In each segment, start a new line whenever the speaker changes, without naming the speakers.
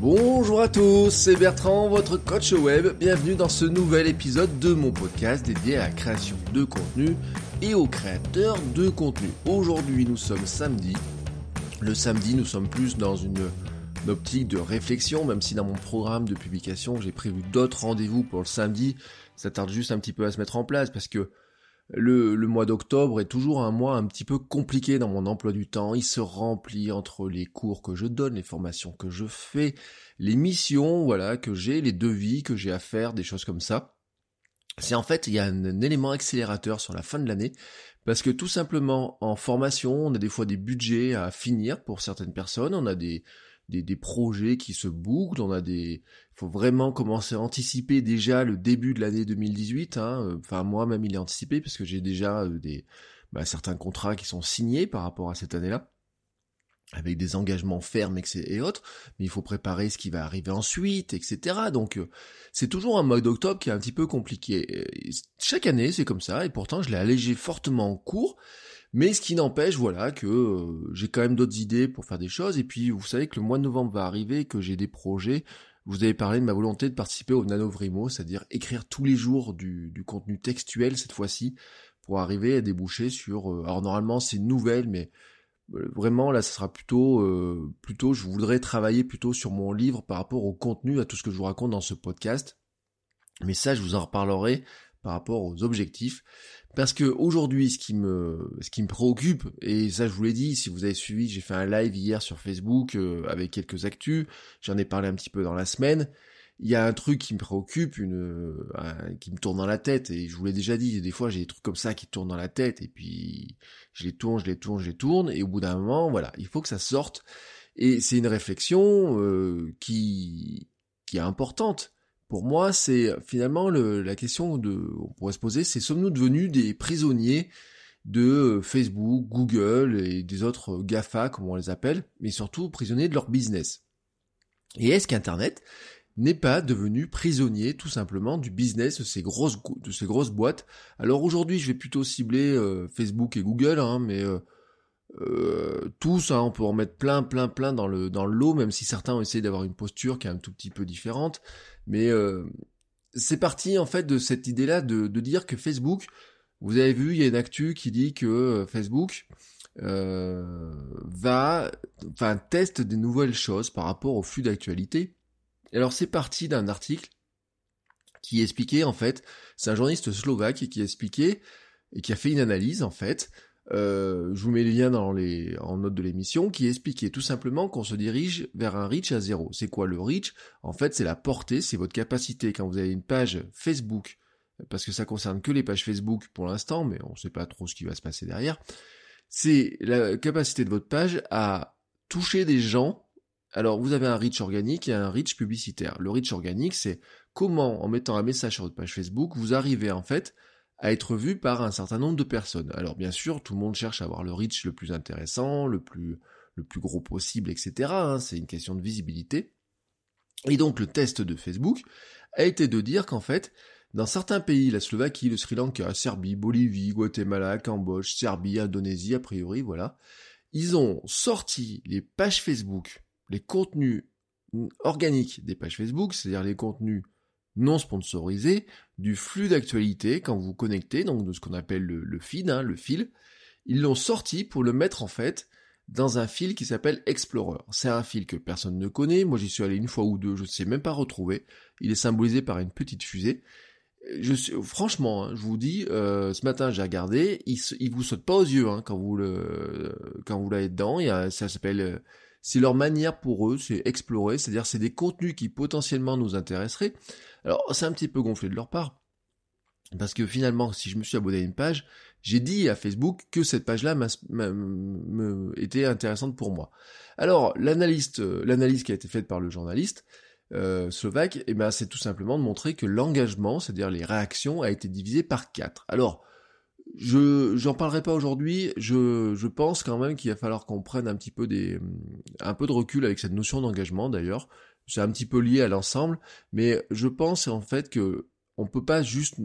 Bonjour à tous, c'est Bertrand, votre coach web. Bienvenue dans ce nouvel épisode de mon podcast dédié à la création de contenu et aux créateurs de contenu. Aujourd'hui, nous sommes samedi. Le samedi, nous sommes plus dans une, optique de réflexion, même si dans mon programme de publication, j'ai prévu d'autres rendez-vous pour le samedi. Ça tarde juste un petit peu à se mettre en place parce que le, mois d'octobre est toujours un mois un petit peu compliqué dans mon emploi du temps. Il se remplit entre les cours que je donne, les formations que je fais, les missions, voilà, que j'ai, les devis que j'ai à faire, des choses comme ça. C'est en fait, il y a un, élément accélérateur sur la fin de l'année, parce que tout simplement, en formation, on a des fois des budgets à finir pour certaines personnes, on a des, des, projets qui se bouclent, on a des, faut vraiment commencer à anticiper déjà le début de l'année 2018. Hein. Enfin moi même il est anticipé parce que j'ai déjà euh, des bah, certains contrats qui sont signés par rapport à cette année-là avec des engagements fermes et autres, mais il faut préparer ce qui va arriver ensuite, etc. Donc euh, c'est toujours un mois d'octobre qui est un petit peu compliqué. Chaque année c'est comme ça, et pourtant je l'ai allégé fortement en cours, mais ce qui n'empêche, voilà, que euh, j'ai quand même d'autres idées pour faire des choses. Et puis, vous savez que le mois de novembre va arriver, que j'ai des projets. Vous avez parlé de ma volonté de participer au Nanovrimo, c'est-à-dire écrire tous les jours du, contenu textuel cette fois-ci, pour arriver à déboucher sur. Euh, alors normalement c'est une nouvelle, mais euh, vraiment là, ce sera plutôt, euh, plutôt, je voudrais travailler plutôt sur mon livre par rapport au contenu, à tout ce que je vous raconte dans ce podcast. Mais ça, je vous en reparlerai par rapport aux objectifs. Parce que aujourd'hui, ce qui me, préoccupe, et ça je vous l'ai dit, si vous avez suivi, j'ai fait un live hier sur Facebook euh, avec quelques actus, j'en ai parlé un petit peu dans la semaine. Il y a un truc qui me préoccupe, une, qui me tourne dans la tête, et je vous l'ai déjà dit, des fois j'ai des trucs comme ça qui tournent dans la tête, et puis je les tourne, je les tourne, je les tourne, et au bout d'un moment, voilà, il faut que ça sorte. Et c'est une réflexion euh, qui est importante pour moi, c'est finalement le, la question de, on pourrait se poser, c'est sommes-nous devenus des prisonniers de euh, Facebook, Google et des autres GAFA, comme on les appelle, mais surtout prisonniers de leur business? Et est-ce qu'Internet n'est pas devenu prisonnier tout simplement du business de ces grosses, de ces grosses boîtes? Alors aujourd'hui, je vais plutôt cibler euh, Facebook et Google, hein, mais euh, euh, tous, on peut en mettre plein, plein, plein dans le dans le lot, même si certains ont essayé d'avoir une posture qui est un tout petit peu différente. Mais euh, c'est parti en fait de cette idée-là de, de, dire que Facebook, vous avez vu, il y a une actu qui dit que euh, Facebook euh, va, enfin, teste des nouvelles choses par rapport au flux d'actualité. Alors c'est parti d'un article qui expliquait en fait, c'est un journaliste slovaque qui expliquait et qui a fait une analyse en fait euh, je vous mets les, en note de l'émission, qui expliquait tout simplement qu'on se dirige vers un reach à zéro. C'est quoi le reach? En fait, c'est la portée, c'est votre capacité quand vous avez une page Facebook, parce que ça concerne que les pages Facebook pour l'instant, mais on ne sait pas trop ce qui va se passer derrière. C'est la capacité de votre page à toucher des gens. Alors, vous avez un reach organique et un reach publicitaire. Le reach organique, c'est comment, en mettant un message sur votre page Facebook, vous arrivez en fait à être vu par un certain nombre de personnes. Alors bien sûr, tout le monde cherche à avoir le reach le plus intéressant, le plus, le plus gros possible, etc. Hein, c'est une question de visibilité. Et donc le test de Facebook a été de dire qu'en fait, dans certains pays, la Slovaquie, le Sri Lanka, Serbie, Bolivie, Guatemala, Cambodge, Serbie, Indonésie, a priori, voilà, ils ont sorti les pages Facebook, les contenus organiques des pages Facebook, c'est-à-dire les contenus non sponsorisé du flux d'actualité quand vous vous connectez, donc de ce qu'on appelle le, feed, hein, le fil. Ils l'ont sorti pour le mettre en fait dans un fil qui s'appelle Explorer. C'est un fil que personne ne connaît, moi j'y suis allé une fois ou deux, je ne sais même pas retrouver. Il est symbolisé par une petite fusée. Franchement, hein, je vous dis, euh, ce matin j'ai regardé, il, il vous saute pas aux yeux hein, quand vous quand vous l'avez dedans. Ça s'appelle euh, c'est leur manière pour eux, c'est explorer, c'est-à-dire c'est des contenus qui potentiellement nous intéresseraient. Alors c'est un petit peu gonflé de leur part, Parce que finalement, si je me suis abonné à une page, j'ai dit à Facebook que cette page-là était intéressante pour moi. Alors, l'analyste, l'analyse qui a été faite par le journaliste euh, slovaque, eh ben, c'est tout simplement de montrer que l'engagement, c'est-à-dire les réactions, a été divisé par 4. Alors, je j'en parlerai pas aujourd'hui. Je, pense quand même qu'il va falloir qu'on prenne un petit peu des un peu de recul avec cette notion d'engagement d'ailleurs. C'est un petit peu lié à l'ensemble, mais je pense en fait que on peut pas juste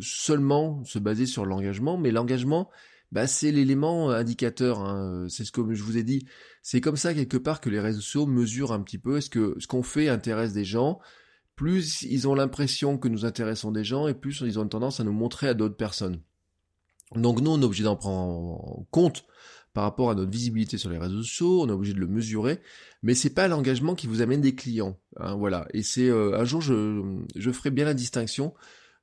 seulement se baser sur l'engagement, mais l'engagement, bah, c'est l'élément indicateur. Hein. C'est ce que je vous ai dit. C'est comme ça quelque part que les réseaux sociaux mesurent un petit peu est-ce que ce qu'on fait intéresse des gens? Plus ils ont l'impression que nous intéressons des gens, et plus ils ont tendance à nous montrer à d'autres personnes. Donc nous, on est obligé d'en prendre en compte par rapport à notre visibilité sur les réseaux sociaux, on est obligé de le mesurer, mais c'est pas l'engagement qui vous amène des clients, hein, voilà. Et c'est euh, un jour je, je ferai bien la distinction.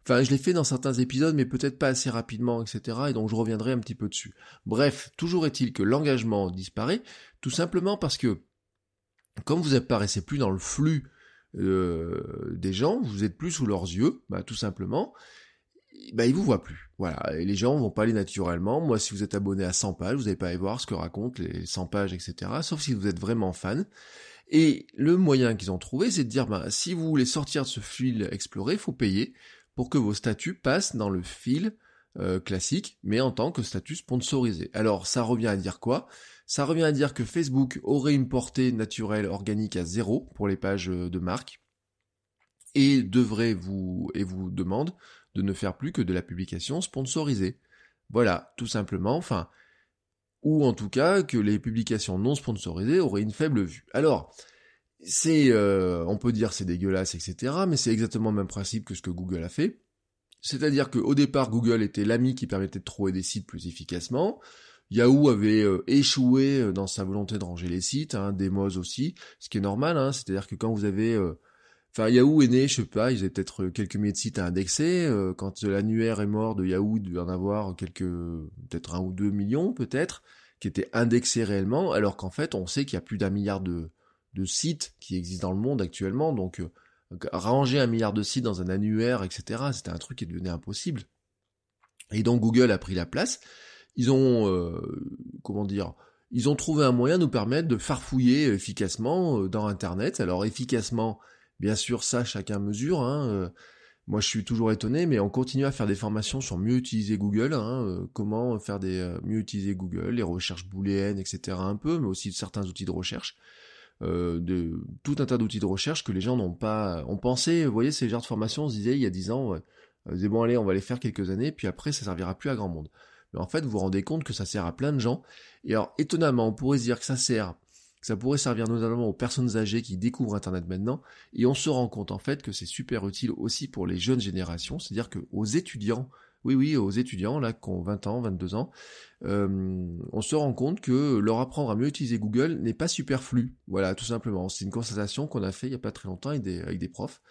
Enfin, je l'ai fait dans certains épisodes, mais peut-être pas assez rapidement, etc. Et donc je reviendrai un petit peu dessus. Bref, toujours est-il que l'engagement disparaît, tout simplement parce que comme vous apparaissez plus dans le flux euh, des gens, vous êtes plus sous leurs yeux, bah, tout simplement, bah, ils vous voient plus. Voilà, et les gens vont pas aller naturellement. Moi, si vous êtes abonné à 100 pages, vous n'allez pas aller voir ce que racontent les 100 pages, etc. Sauf si vous êtes vraiment fan. Et le moyen qu'ils ont trouvé, c'est de dire, bah, si vous voulez sortir de ce fil exploré, il faut payer pour que vos statuts passent dans le fil euh, classique, mais en tant que statut sponsorisé. Alors, ça revient à dire quoi? Ça revient à dire que Facebook aurait une portée naturelle organique à zéro pour les pages euh, de marque et devrait vous et vous demande de ne faire plus que de la publication sponsorisée. Voilà, tout simplement, enfin, ou en tout cas que les publications non sponsorisées auraient une faible vue. Alors, c'est, euh, on peut dire c'est dégueulasse, etc., mais c'est exactement le même principe que ce que Google a fait. C'est-à-dire qu'au départ, Google était l'ami qui permettait de trouver des sites plus efficacement. Yahoo avait euh, échoué euh, dans sa volonté de ranger les sites, hein, Demos aussi, ce qui est normal, hein, c'est-à-dire que quand vous avez Enfin, Yahoo est né, je sais pas, ils avaient peut-être quelques milliers de sites à indexer. Euh, quand l'annuaire est mort de Yahoo, il devait en avoir quelques, peut-être un ou deux millions, peut-être, qui étaient indexés réellement, alors qu'en fait, on sait qu'il y a plus d'un milliard de, sites qui existent dans le monde actuellement, donc euh, ranger un milliard de sites dans un annuaire, etc., c'était un truc qui devenait impossible. Et donc Google a pris la place. Ils ont, euh, comment dire, ils ont trouvé un moyen de nous permettre de farfouiller efficacement dans Internet. Alors efficacement, Bien sûr, ça, chacun mesure. Hein, euh, moi, je suis toujours étonné, mais on continue à faire des formations sur mieux utiliser Google, hein, euh, comment faire des euh, mieux utiliser Google, les recherches booléennes, etc. Un peu, mais aussi certains outils de recherche, de tout un tas d'outils de recherche que les gens n'ont pas, ont pensé. Vous voyez, ces genres de formations, on se disait il y a dix ans, on disait bon allez, on va les faire quelques années, puis après ça servira plus à grand monde. Mais en fait, vous vous rendez compte que ça sert à plein de gens. Et alors, étonnamment, on pourrait se dire que ça sert ça pourrait servir notamment aux personnes âgées qui découvrent Internet maintenant, et on se rend compte en fait que c'est super utile aussi pour les jeunes générations, c'est-à-dire que aux étudiants, oui oui, aux étudiants là qui ont 20 ans, 22 ans, euh, on se rend compte que leur apprendre à mieux utiliser Google n'est pas superflu. Voilà, tout simplement. C'est une constatation qu'on a fait il y a pas très longtemps avec des, avec des profs.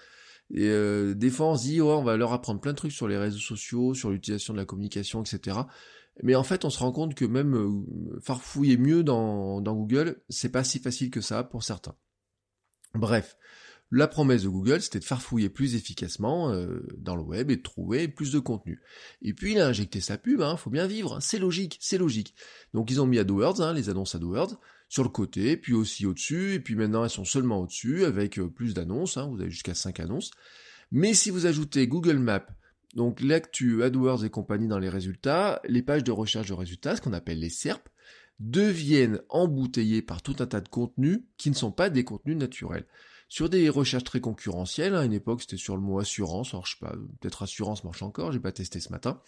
Et euh, des fois on se dit oh, on va leur apprendre plein de trucs sur les réseaux sociaux, sur l'utilisation de la communication, etc. Mais en fait, on se rend compte que même euh, farfouiller mieux dans, dans Google, c'est pas si facile que ça pour certains. Bref, la promesse de Google, c'était de farfouiller plus efficacement euh, dans le web et de trouver plus de contenu. Et puis il a injecté sa pub, hein, faut bien vivre, c'est logique, c'est logique. Donc ils ont mis AdWords, hein, les annonces AdWords, sur le côté, puis aussi au-dessus, et puis maintenant elles sont seulement au-dessus avec euh, plus d'annonces, hein, vous avez jusqu'à 5 annonces. Mais si vous ajoutez Google Maps, donc l'actu AdWords et compagnie dans les résultats, les pages de recherche de résultats, ce qu'on appelle les SERP, deviennent embouteillées par tout un tas de contenus qui ne sont pas des contenus naturels. Sur des recherches très concurrentielles, à une époque c'était sur le mot assurance, alors je sais pas, peut-être assurance marche encore, j'ai pas testé ce matin,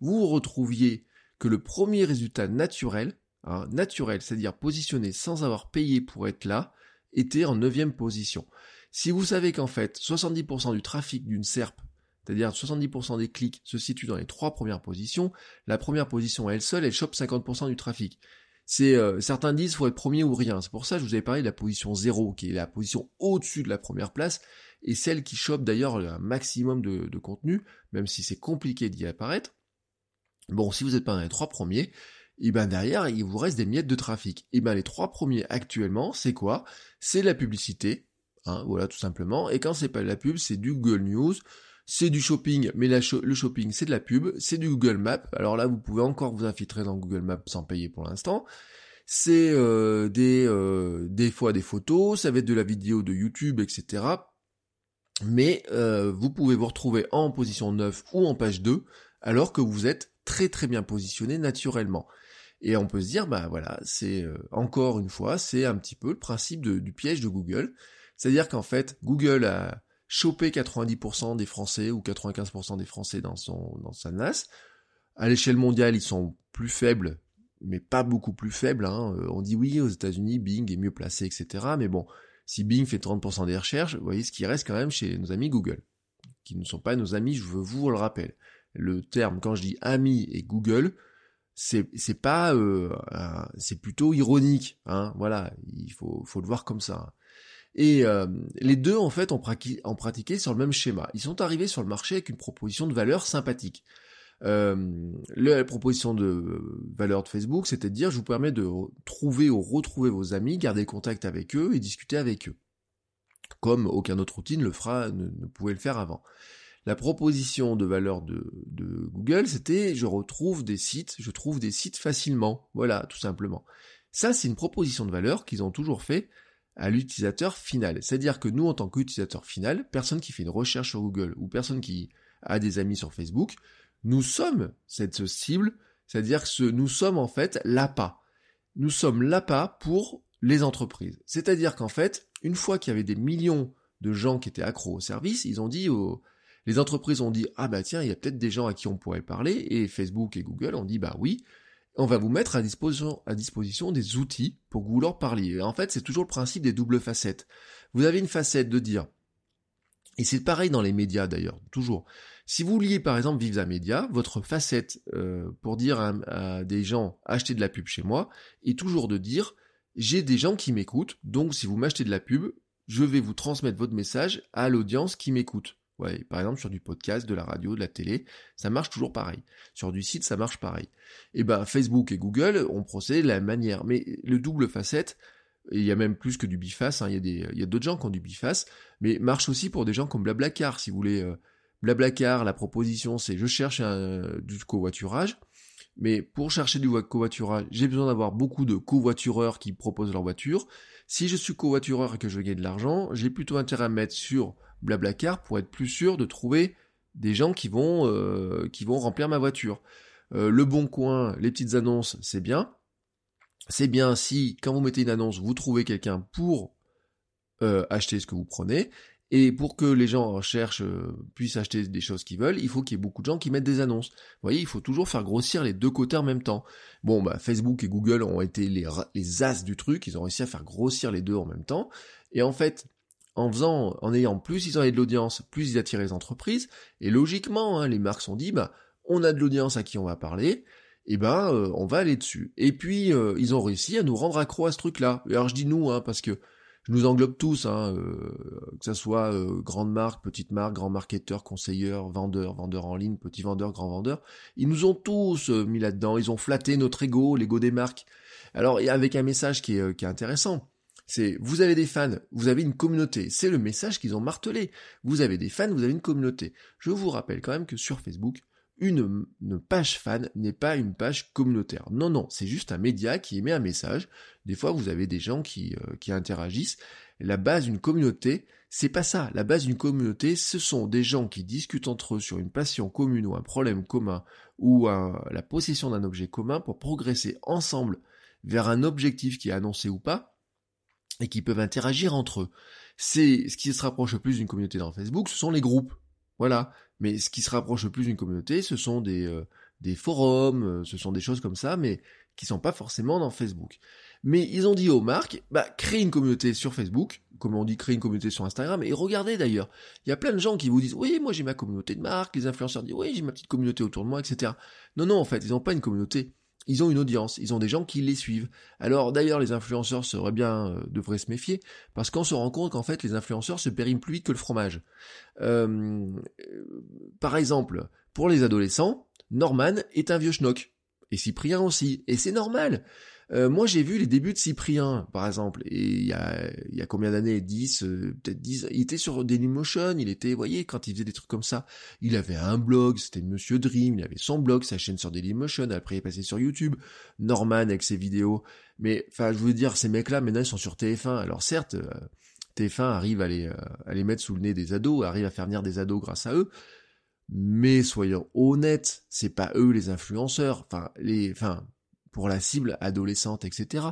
vous retrouviez que le premier résultat naturel, hein, naturel, c'est-à-dire positionné sans avoir payé pour être là, était en neuvième position. Si vous savez qu'en fait 70% du trafic d'une SERP c'est-à-dire 70% des clics se situent dans les trois premières positions, la première position elle seule, elle chope 50% du trafic. C'est euh, certains disent faut être premier ou rien. C'est pour ça que je vous avais parlé de la position 0, qui est la position au-dessus de la première place, et celle qui chope d'ailleurs un maximum de, contenu, même si c'est compliqué d'y apparaître. Bon, si vous n'êtes pas dans les trois premiers, et ben derrière, il vous reste des miettes de trafic. Et ben les trois premiers actuellement, c'est quoi? C'est la publicité, hein, voilà tout simplement. Et quand c'est pas de la pub, c'est du Google News, c'est du shopping, mais le shopping c'est de la pub, c'est du Google Maps, alors là vous pouvez encore vous infiltrer dans Google Maps sans payer pour l'instant, c'est euh, des, euh, des fois des photos, ça va être de la vidéo de YouTube, etc. Mais euh, vous pouvez vous retrouver en position 9 ou en page 2, alors que vous êtes très très bien positionné naturellement. Et on peut se dire, bah voilà, c'est encore une fois, c'est un petit peu le principe du piège de Google. C'est-à-dire qu'en fait, Google a chopé 90% des Français ou 95% des Français dans son dans sa NAS. À l'échelle mondiale, ils sont plus faibles, mais pas beaucoup plus faibles. Hein. Euh, on dit oui, aux États-Unis, Bing est mieux placé, etc. Mais bon, si Bing fait 30% des recherches, vous voyez ce qui reste quand même chez nos amis Google, qui ne sont pas nos amis, je vous le rappelle. Le terme, quand je dis amis et Google, c'est c'est pas euh, c'est plutôt ironique hein voilà il faut faut le voir comme ça et euh, les deux, en fait, ont, pratiqué sur le même schéma. Ils sont arrivés sur le marché avec une proposition de valeur sympathique. Euh, la proposition de valeur de Facebook, c'était de dire, je vous permets de trouver ou retrouver vos amis, garder contact avec eux et discuter avec eux. Comme aucun autre outil ne le fera, ne, pouvait le faire avant. La proposition de valeur de, de Google, c'était je retrouve des sites, je trouve des sites facilement. Voilà, tout simplement. Ça, c'est une proposition de valeur qu'ils ont toujours fait à l'utilisateur final. C'est-à-dire que nous, en tant qu'utilisateur final, personne qui fait une recherche sur Google ou personne qui a des amis sur Facebook, nous sommes cette cible, c'est-à-dire que nous sommes en fait l'appât. Nous sommes l'appât pour les entreprises. C'est-à-dire qu'en fait, une fois qu'il y avait des millions de gens qui étaient accros au service, ils ont dit aux... Les entreprises ont dit, ah bah tiens, il y a peut-être des gens à qui on pourrait parler, et Facebook et Google ont dit, bah oui, on va vous mettre à disposition, à des outils pour que vous leur parliez. en fait, c'est toujours le principe des doubles facettes. Vous avez une facette de dire, et c'est pareil dans les médias d'ailleurs, toujours. Si vous liez par exemple Vive Média, votre facette euh, pour dire à, des gens achetez de la pub chez moi est toujours de dire j'ai des gens qui m'écoutent, donc si vous m'achetez de la pub, je vais vous transmettre votre message à l'audience qui m'écoute. Ouais, par exemple sur du podcast, de la radio, de la télé, ça marche toujours pareil. Sur du site, ça marche pareil. Et ben Facebook et Google ont procédé de la même manière. Mais le double facette, il y a même plus que du biface, hein, il y a d'autres gens qui ont du biface, mais marche aussi pour des gens comme Blablacar, si vous voulez. Euh, Blablacar, la proposition c'est je cherche du covoiturage, mais pour chercher du covoiturage, j'ai besoin d'avoir beaucoup de covoitureurs qui proposent leur voiture. Si je suis covoitureur et que je veux gagner de l'argent, j'ai plutôt intérêt à mettre sur Blablacar pour être plus sûr de trouver des gens qui vont, euh, qui vont remplir ma voiture. Euh, le bon coin, les petites annonces, c'est bien. C'est bien si, quand vous mettez une annonce, vous trouvez quelqu'un pour euh, acheter ce que vous prenez. Et pour que les gens en recherche puissent acheter des choses qu'ils veulent, il faut qu'il y ait beaucoup de gens qui mettent des annonces. Vous voyez, il faut toujours faire grossir les deux côtés en même temps. Bon, bah, Facebook et Google ont été les, les as du truc, ils ont réussi à faire grossir les deux en même temps. Et en fait, en faisant, en ayant plus ils ont de l'audience, plus ils attirent les entreprises. Et logiquement, hein, les marques sont dit, bah, on a de l'audience à qui on va parler, et ben, euh, on va aller dessus. Et puis, euh, ils ont réussi à nous rendre accro à ce truc-là. Alors je dis nous, hein, parce que je nous englobe tous, hein, euh, que ce soit grande marque, petite marque, grand marketeur, conseilleur, vendeur, vendeur en ligne, petit vendeur, grand vendeur, ils nous ont tous mis là-dedans. Ils ont flatté notre ego, l'ego des marques. Alors, avec un message qui est intéressant c'est vous avez des fans, vous avez une communauté. C'est le message qu'ils ont martelé. Vous avez des fans, vous avez une communauté. Je vous rappelle quand même que sur Facebook, une, page fan n'est pas une page communautaire. Non, non, c'est juste un média qui émet un message. Des fois, vous avez des gens qui, euh, qui interagissent. La base d'une communauté, c'est pas ça. La base d'une communauté, ce sont des gens qui discutent entre eux sur une passion commune ou un problème commun ou la possession d'un objet commun pour progresser ensemble vers un objectif qui est annoncé ou pas, et qui peuvent interagir entre eux. C'est ce qui se rapproche le plus d'une communauté dans Facebook, ce sont les groupes. Voilà. Mais ce qui se rapproche le plus d'une communauté, ce sont des, euh, des forums, euh, ce sont des choses comme ça, mais qui sont pas forcément dans Facebook. Mais ils ont dit aux marques, bah, créez une communauté sur Facebook, comme on dit créer une communauté sur Instagram, et regardez d'ailleurs, il y a plein de gens qui vous disent, oui, moi j'ai ma communauté de marque, les influenceurs disent, oui, j'ai ma petite communauté autour de moi, etc. Non, non, en fait, ils n'ont pas une communauté ils ont une audience, ils ont des gens qui les suivent. Alors d'ailleurs, les influenceurs seraient bien, euh, devraient se méfier, parce qu'on se rend compte qu'en fait, les influenceurs se périment plus vite que le fromage. Euh, par exemple, pour les adolescents, Norman est un vieux schnock. Et Cyprien aussi. Et c'est normal. Euh, moi, j'ai vu les débuts de Cyprien, par exemple, et il y a, combien d'années? 10, euh, peut-être 10, il était sur Dailymotion, il était, vous voyez, quand il faisait des trucs comme ça, il avait un blog, c'était Monsieur Dream, il avait son blog, sa chaîne sur Dailymotion, après il est passé sur YouTube, Norman avec ses vidéos, mais, enfin, je veux dire, ces mecs-là, maintenant, ils sont sur TF1, alors certes, euh, TF1 arrive à les, à les mettre sous le nez des ados, arrive à faire venir des ados grâce à eux, mais soyons honnêtes, c'est pas eux les influenceurs, enfin, les, enfin, pour la cible adolescente, etc.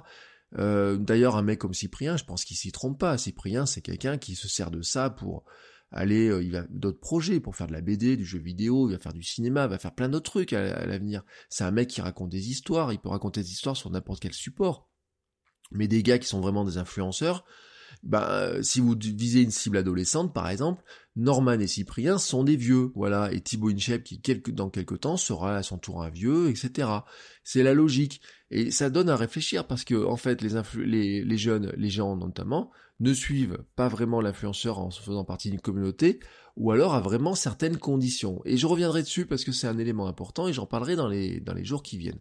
Euh, D'ailleurs, un mec comme Cyprien, je pense qu'il s'y trompe pas. Cyprien, c'est quelqu'un qui se sert de ça pour aller, euh, il va d'autres projets, pour faire de la BD, du jeu vidéo, il va faire du cinéma, il va faire plein d'autres trucs à, à l'avenir. C'est un mec qui raconte des histoires, il peut raconter des histoires sur n'importe quel support. Mais des gars qui sont vraiment des influenceurs, bah, si vous visez une cible adolescente, par exemple, Norman et Cyprien sont des vieux, voilà, et Thibaut Inchep, qui dans quelques temps sera à son tour un vieux, etc. C'est la logique. Et ça donne à réfléchir parce que, en fait, les, les, jeunes, les gens notamment, ne suivent pas vraiment l'influenceur en faisant partie d'une communauté, ou alors à vraiment certaines conditions. Et je reviendrai dessus parce que c'est un élément important et j'en parlerai dans les, dans les jours qui viennent.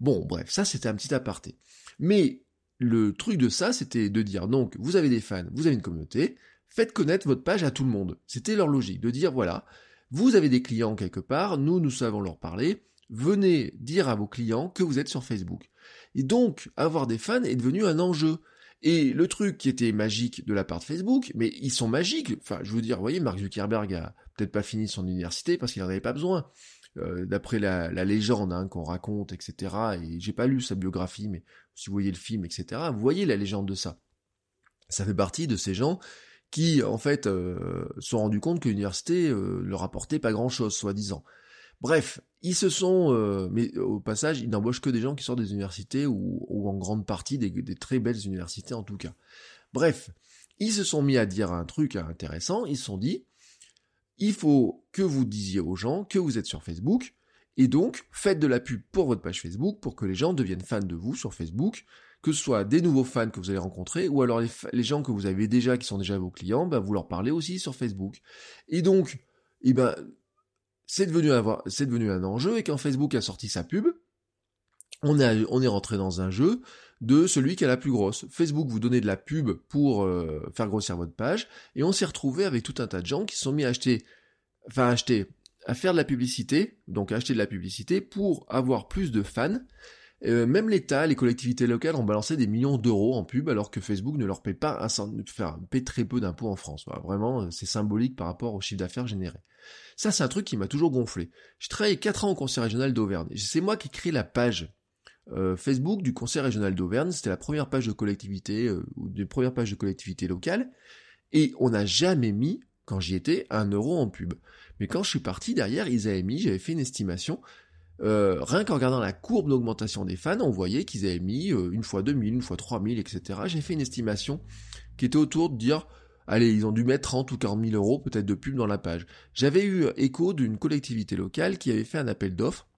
Bon, bref, ça c'était un petit aparté. Mais le truc de ça, c'était de dire donc, vous avez des fans, vous avez une communauté, faites connaître votre page à tout le monde. C'était leur logique, de dire voilà, vous avez des clients quelque part, nous, nous savons leur parler, venez dire à vos clients que vous êtes sur Facebook. Et donc, avoir des fans est devenu un enjeu. Et le truc qui était magique de la part de Facebook, mais ils sont magiques. Enfin, je veux dire, vous voyez, Mark Zuckerberg a peut-être pas fini son université parce qu'il n'en avait pas besoin. Euh, d'après la, légende hein, qu'on raconte, etc. Et j'ai pas lu sa biographie, mais si vous voyez le film, etc., vous voyez la légende de ça. Ça fait partie de ces gens qui, en fait, euh, sont rendus compte que l'université euh, leur apportait pas grand-chose, soi-disant. Bref, ils se sont, euh, mais au passage, ils n'embauchent que des gens qui sortent des universités ou, en grande partie des, des, très belles universités en tout cas. Bref, ils se sont mis à dire un truc intéressant, ils se sont dit, il faut que vous disiez aux gens que vous êtes sur Facebook, et donc faites de la pub pour votre page Facebook pour que les gens deviennent fans de vous sur Facebook, que ce soit des nouveaux fans que vous allez rencontrer, ou alors les, gens que vous avez déjà, qui sont déjà vos clients, ben vous leur parlez aussi sur Facebook. Et donc, eh ben, c'est devenu, un, devenu un enjeu, et quand Facebook a sorti sa pub, on est rentré dans un jeu de celui qui a la plus grosse. Facebook vous donnait de la pub pour euh, faire grossir votre page, et on s'est retrouvé avec tout un tas de gens qui se sont mis à acheter, enfin acheter, à faire de la publicité, donc à acheter de la publicité pour avoir plus de fans. Euh, même l'État, les collectivités locales ont balancé des millions d'euros en pub alors que Facebook ne leur paie pas un enfin, paie très peu d'impôts en France. vraiment, c'est symbolique par rapport au chiffre d'affaires généré. Ça, c'est un truc qui m'a toujours gonflé. J'ai travaillé 4 ans au conseil régional d'Auvergne. C'est moi qui crée la page euh, Facebook du Conseil régional d'Auvergne. C'était la première page de collectivité, euh, ou des premières pages de collectivité locale. Et on n'a jamais mis, quand j'y étais, un euro en pub. Mais quand je suis parti derrière, ils avaient mis, j'avais fait une estimation, euh, rien qu'en regardant la courbe d'augmentation des fans, on voyait qu'ils avaient mis une fois 2000, une fois 3000, etc. J'ai fait une estimation qui était autour de dire, allez, ils ont dû mettre 30 ou 40 000 euros peut-être de pub dans la page. J'avais eu écho d'une collectivité locale qui avait fait un appel d'offres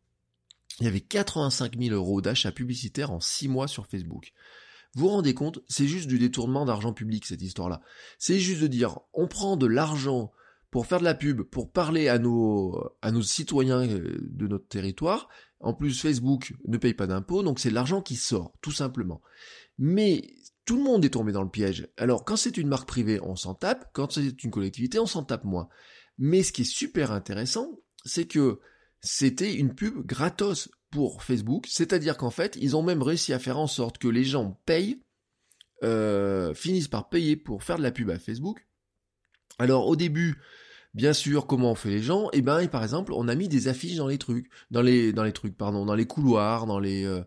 il y avait 85 000 euros d'achat publicitaire en 6 mois sur Facebook. Vous vous rendez compte, c'est juste du détournement d'argent public cette histoire-là. C'est juste de dire, on prend de l'argent pour faire de la pub, pour parler à nos, à nos citoyens euh, de notre territoire. En plus, Facebook ne paye pas d'impôts, donc c'est de l'argent qui sort, tout simplement. Mais tout le monde est tombé dans le piège. Alors, quand c'est une marque privée, on s'en tape. Quand c'est une collectivité, on s'en tape moins. Mais ce qui est super intéressant, c'est que c'était une pub gratos pour Facebook, c'est-à-dire qu'en fait, ils ont même réussi à faire en sorte que les gens payent, euh, finissent par payer pour faire de la pub à Facebook. Alors au début, bien sûr, comment on fait les gens? Eh ben, par exemple, on a mis des affiches dans les trucs, dans les, dans couloirs, dans les, euh,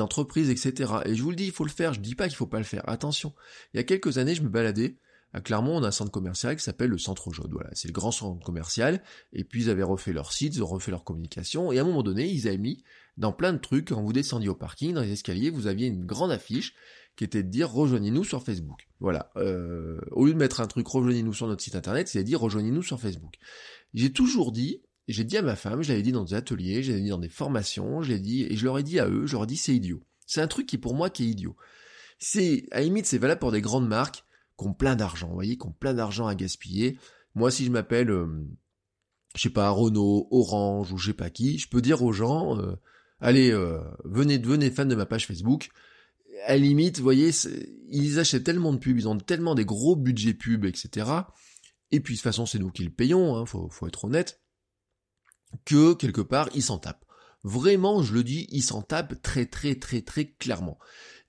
entreprises, etc. Et je vous le dis, il faut le faire. Je dis pas qu'il faut pas le faire. Attention. Il y a quelques années, je me baladais à Clermont, on a un centre commercial qui s'appelle le Centre Jaune. Voilà, c'est le grand centre commercial. Et puis ils avaient refait leur site, ils ont refait leur communication. Et à un moment donné, ils avaient mis dans plein de trucs, quand vous descendiez au parking, dans les escaliers, vous aviez une grande affiche qui était de dire rejoignez-nous sur Facebook. Voilà. Euh, au lieu de mettre un truc rejoignez-nous sur notre site internet, c'est dire rejoignez-nous sur Facebook. J'ai toujours dit, j'ai dit à ma femme, je l'avais dit dans des ateliers, je l'avais dit dans des formations, je l'ai dit, et je leur ai dit à eux, je leur ai dit c'est idiot. C'est un truc qui pour moi qui est idiot. C'est, à limite, c'est valable pour des grandes marques qui ont plein d'argent, vous voyez, qui ont plein d'argent à gaspiller. Moi, si je m'appelle, euh, je sais pas, Renault, Orange ou je sais pas qui, je peux dire aux gens, euh, allez, euh, venez, devenez fan de ma page Facebook. À la limite, vous voyez, ils achètent tellement de pubs, ils ont tellement des gros budgets pubs, etc. Et puis de toute façon, c'est nous qui le payons, hein, faut être honnête, que quelque part, ils s'en tapent. Vraiment, je le dis, ils s'en tapent très très très très clairement.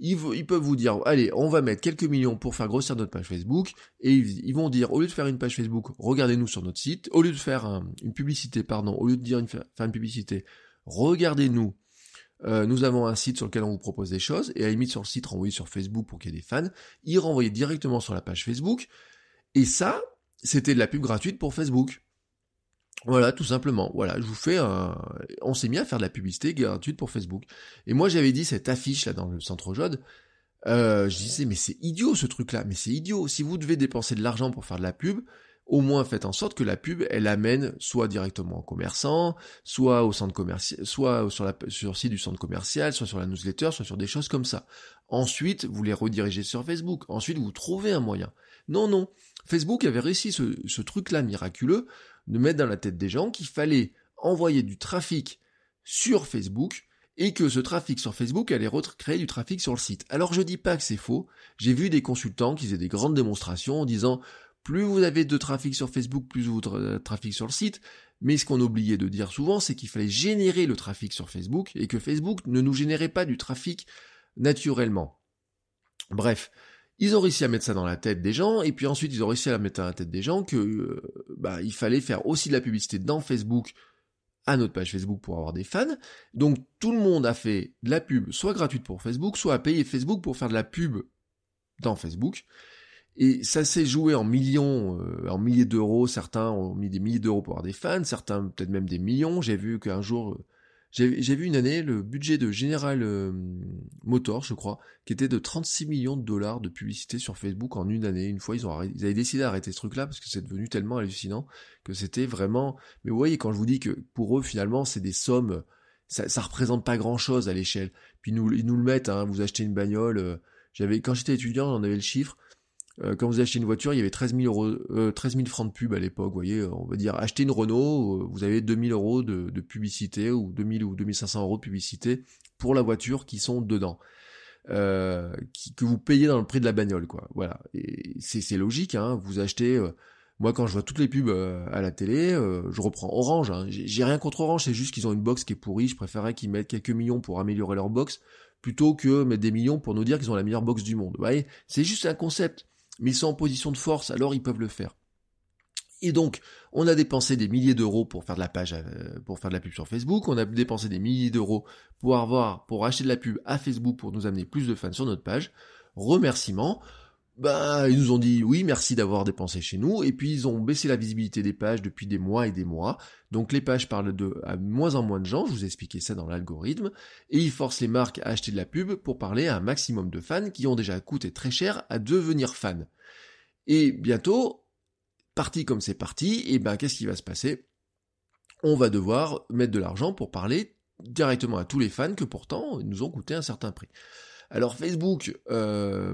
Ils, ils, peuvent vous dire, allez, on va mettre quelques millions pour faire grossir notre page Facebook, et ils, vont dire, au lieu de faire une page Facebook, regardez-nous sur notre site, au lieu de faire une publicité, pardon, au lieu de dire une, faire une publicité, regardez-nous, euh, nous avons un site sur lequel on vous propose des choses, et à limite sur le site, renvoyer sur Facebook pour qu'il y ait des fans, ils renvoyaient directement sur la page Facebook, et ça, c'était de la pub gratuite pour Facebook. Voilà, tout simplement. Voilà, je vous fais un... On s'est mis à faire de la publicité gratuite pour Facebook. Et moi, j'avais dit cette affiche là dans le centre Jode. Euh, je disais, mais c'est idiot ce truc-là, mais c'est idiot. Si vous devez dépenser de l'argent pour faire de la pub, au moins faites en sorte que la pub, elle amène soit directement au commerçant, soit au centre commercial, soit sur, la, sur site du centre commercial, soit sur la newsletter, soit sur des choses comme ça. Ensuite, vous les redirigez sur Facebook. Ensuite, vous trouvez un moyen. Non, non. Facebook avait réussi ce, ce truc-là miraculeux de mettre dans la tête des gens qu'il fallait envoyer du trafic sur Facebook et que ce trafic sur Facebook allait recréer du trafic sur le site. Alors je dis pas que c'est faux, j'ai vu des consultants qui faisaient des grandes démonstrations en disant plus vous avez de trafic sur Facebook, plus vous avez de trafic sur le site, mais ce qu'on oubliait de dire souvent, c'est qu'il fallait générer le trafic sur Facebook et que Facebook ne nous générait pas du trafic naturellement. Bref, ils ont réussi à mettre ça dans la tête des gens, et puis ensuite ils ont réussi à mettre dans la tête des gens que euh, bah, fallait faire aussi de la publicité dans Facebook à notre page Facebook pour avoir des fans. Donc tout le monde a fait de la pub soit gratuite pour Facebook, soit a payé Facebook pour faire de la pub dans Facebook. Et ça s'est joué en millions, euh, en milliers d'euros. Certains ont mis des milliers d'euros pour avoir des fans, certains peut-être même des millions. J'ai vu qu'un jour, j'ai vu une année le budget de General euh, Motors, je crois, qui était de 36 millions de dollars de publicité sur Facebook en une année. Une fois, ils, ont ils avaient décidé d'arrêter ce truc-là parce que c'est devenu tellement hallucinant que c'était vraiment... Mais vous voyez, quand je vous dis que pour eux, finalement, c'est des sommes... Ça, ça représente pas grand-chose à l'échelle. Puis nous, ils nous le mettent, hein, vous achetez une bagnole... Euh, j'avais Quand j'étais étudiant, j'en avais le chiffre. Euh, quand vous achetez une voiture, il y avait 13 000, euros, 13 000 francs de pub à l'époque, vous voyez, on va dire, acheter une Renault, euh, vous avez 2 000 euros de, de publicité, ou 2000 ou 2500 euros de publicité pour la voiture qui sont dedans. Euh, qui, que vous payez dans le prix de la bagnole, quoi. Voilà. Et c'est logique, hein. Vous achetez. Euh, moi, quand je vois toutes les pubs à la télé, je reprends Orange. Hein. J'ai rien contre Orange, c'est juste qu'ils ont une box qui est pourrie. Je préférerais qu'ils mettent quelques millions pour améliorer leur box plutôt que mettre des millions pour nous dire qu'ils ont la meilleure box du monde. Vous voyez, c'est juste un concept mais ils sont en position de force, alors ils peuvent le faire. Et donc, on a dépensé des milliers d'euros pour faire de la page, euh, pour faire de la pub sur Facebook. On a dépensé des milliers d'euros pour avoir, pour acheter de la pub à Facebook pour nous amener plus de fans sur notre page. Remerciement. Bah, ils nous ont dit oui, merci d'avoir dépensé chez nous, et puis ils ont baissé la visibilité des pages depuis des mois et des mois. Donc les pages parlent de à moins en moins de gens, je vous ai expliqué ça dans l'algorithme, et ils forcent les marques à acheter de la pub pour parler à un maximum de fans qui ont déjà coûté très cher à devenir fans. Et bientôt, parti comme c'est parti, et ben qu'est-ce qui va se passer? On va devoir mettre de l'argent pour parler directement à tous les fans que pourtant ils nous ont coûté un certain prix. Alors Facebook, euh,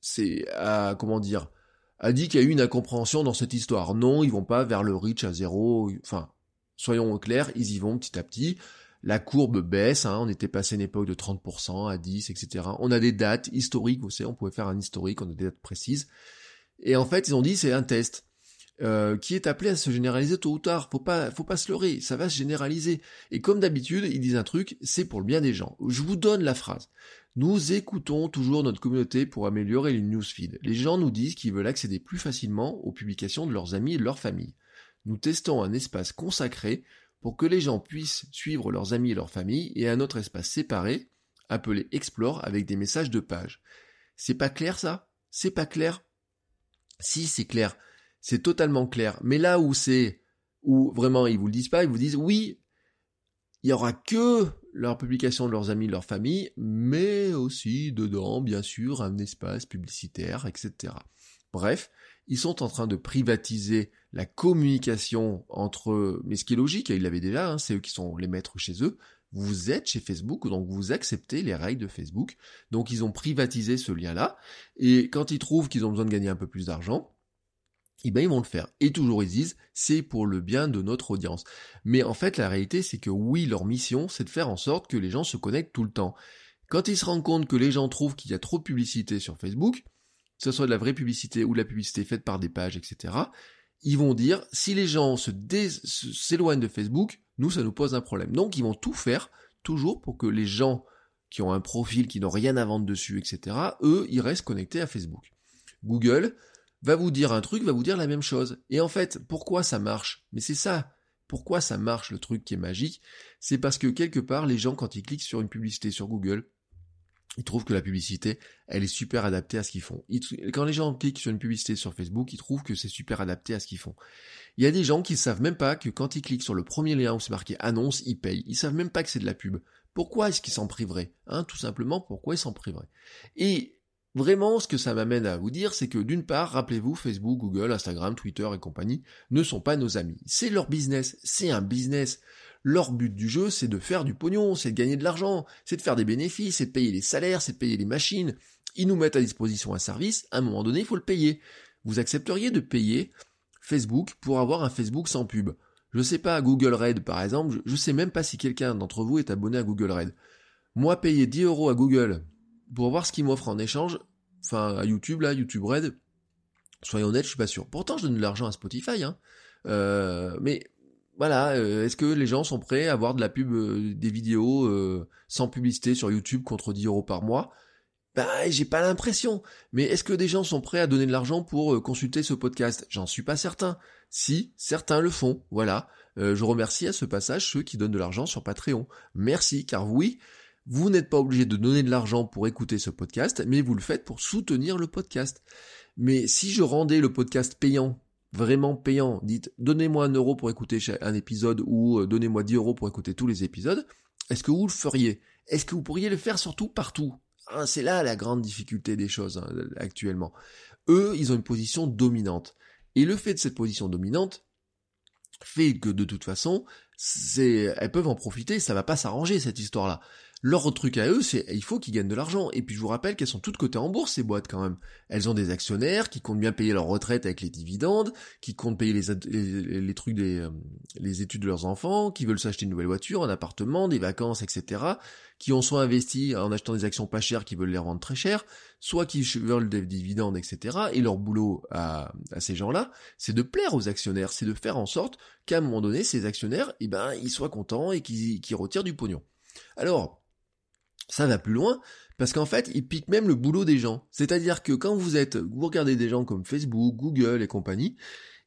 c'est à comment dire a dit qu'il y a eu une incompréhension dans cette histoire. Non, ils vont pas vers le reach à zéro. Enfin, soyons clairs, ils y vont petit à petit. La courbe baisse, hein, on était passé une époque de 30% à 10, etc. On a des dates historiques, vous savez, on pouvait faire un historique, on a des dates précises. Et en fait, ils ont dit c'est un test. Euh, qui est appelé à se généraliser tôt ou tard. Faut pas, faut pas se leurrer, ça va se généraliser. Et comme d'habitude, ils disent un truc, c'est pour le bien des gens. Je vous donne la phrase. Nous écoutons toujours notre communauté pour améliorer les newsfeeds. Les gens nous disent qu'ils veulent accéder plus facilement aux publications de leurs amis et de leur famille. Nous testons un espace consacré pour que les gens puissent suivre leurs amis et leur famille et un autre espace séparé, appelé Explore, avec des messages de page. C'est pas clair ça? C'est pas clair? Si c'est clair, c'est totalement clair. Mais là où c'est, où vraiment ils vous le disent pas, ils vous disent oui, il y aura que leur publication de leurs amis, de leur famille, mais aussi dedans, bien sûr, un espace publicitaire, etc. Bref, ils sont en train de privatiser la communication entre mais ce qui est logique, ils l'avaient déjà, hein, c'est eux qui sont les maîtres chez eux. Vous êtes chez Facebook, donc vous acceptez les règles de Facebook. Donc ils ont privatisé ce lien-là, et quand ils trouvent qu'ils ont besoin de gagner un peu plus d'argent, eh ben ils vont le faire. Et toujours ils disent, c'est pour le bien de notre audience. Mais en fait, la réalité, c'est que oui, leur mission, c'est de faire en sorte que les gens se connectent tout le temps. Quand ils se rendent compte que les gens trouvent qu'il y a trop de publicité sur Facebook, que ce soit de la vraie publicité ou de la publicité faite par des pages, etc., ils vont dire, si les gens se s'éloignent de Facebook, nous, ça nous pose un problème. Donc, ils vont tout faire, toujours pour que les gens qui ont un profil, qui n'ont rien à vendre dessus, etc., eux, ils restent connectés à Facebook. Google, va vous dire un truc, va vous dire la même chose. Et en fait, pourquoi ça marche? Mais c'est ça. Pourquoi ça marche le truc qui est magique? C'est parce que quelque part, les gens, quand ils cliquent sur une publicité sur Google, ils trouvent que la publicité, elle est super adaptée à ce qu'ils font. quand les gens cliquent sur une publicité sur Facebook, ils trouvent que c'est super adapté à ce qu'ils font. Il y a des gens qui savent même pas que quand ils cliquent sur le premier lien où c'est marqué annonce, ils payent. Ils savent même pas que c'est de la pub. Pourquoi est-ce qu'ils s'en priveraient? Hein, Tout simplement, pourquoi ils s'en priveraient? Et Vraiment, ce que ça m'amène à vous dire, c'est que d'une part, rappelez-vous, Facebook, Google, Instagram, Twitter et compagnie ne sont pas nos amis. C'est leur business, c'est un business. Leur but du jeu, c'est de faire du pognon, c'est de gagner de l'argent, c'est de faire des bénéfices, c'est de payer les salaires, c'est de payer les machines. Ils nous mettent à disposition un service, à un moment donné, il faut le payer. Vous accepteriez de payer Facebook pour avoir un Facebook sans pub? Je sais pas, Google Red par exemple, je sais même pas si quelqu'un d'entre vous est abonné à Google Red. Moi, payer 10 euros à Google pour voir ce qu'il m'offre en échange, enfin à YouTube là, YouTube Red, soyons honnêtes, je suis pas sûr. Pourtant, je donne de l'argent à Spotify, hein. Euh, mais voilà, euh, est-ce que les gens sont prêts à avoir de la pub, euh, des vidéos sans publicité sur YouTube contre 10 euros par mois? Bah, j'ai pas l'impression. Mais est-ce que des gens sont prêts à donner de l'argent pour consulter ce podcast? J'en suis pas certain. Si, certains le font, voilà. je remercie à ce passage ceux qui donnent de l'argent sur Patreon. Merci, car oui, vous n'êtes pas obligé de donner de l'argent pour écouter ce podcast, mais vous le faites pour soutenir le podcast. Mais si je rendais le podcast payant, vraiment payant, dites donnez-moi un euro pour écouter un épisode ou euh, donnez-moi 10 euros pour écouter tous les épisodes, est-ce que vous le feriez? Est-ce que vous pourriez le faire surtout partout? Hein, C'est là la grande difficulté des choses hein, actuellement. Eux, ils ont une position dominante. Et le fait de cette position dominante fait que de toute façon, elles peuvent en profiter, ça va pas s'arranger cette histoire-là. Leur truc à eux, c'est il faut qu'ils gagnent de l'argent. Et puis je vous rappelle qu'elles sont toutes cotées en bourse, ces boîtes quand même. Elles ont des actionnaires qui comptent bien payer leur retraite avec les dividendes, qui comptent payer les, trucs des euh, les études de leurs enfants, qui veulent s'acheter une nouvelle voiture, un appartement, des vacances, etc. Qui ont soit investi en achetant des actions pas chères qui veulent les rendre très chères, soit qui veulent des dividendes, etc. Et leur boulot à, à ces gens-là, c'est de plaire aux actionnaires, c'est de faire en sorte qu'à un moment donné, ces actionnaires, eh ben, ils soient contents et qu'ils retirent du pognon. Alors, ça va plus loin, parce qu'en fait, ils piquent même le boulot des gens. C'est-à-dire que quand vous êtes, vous regardez des gens comme Facebook, Google et compagnie,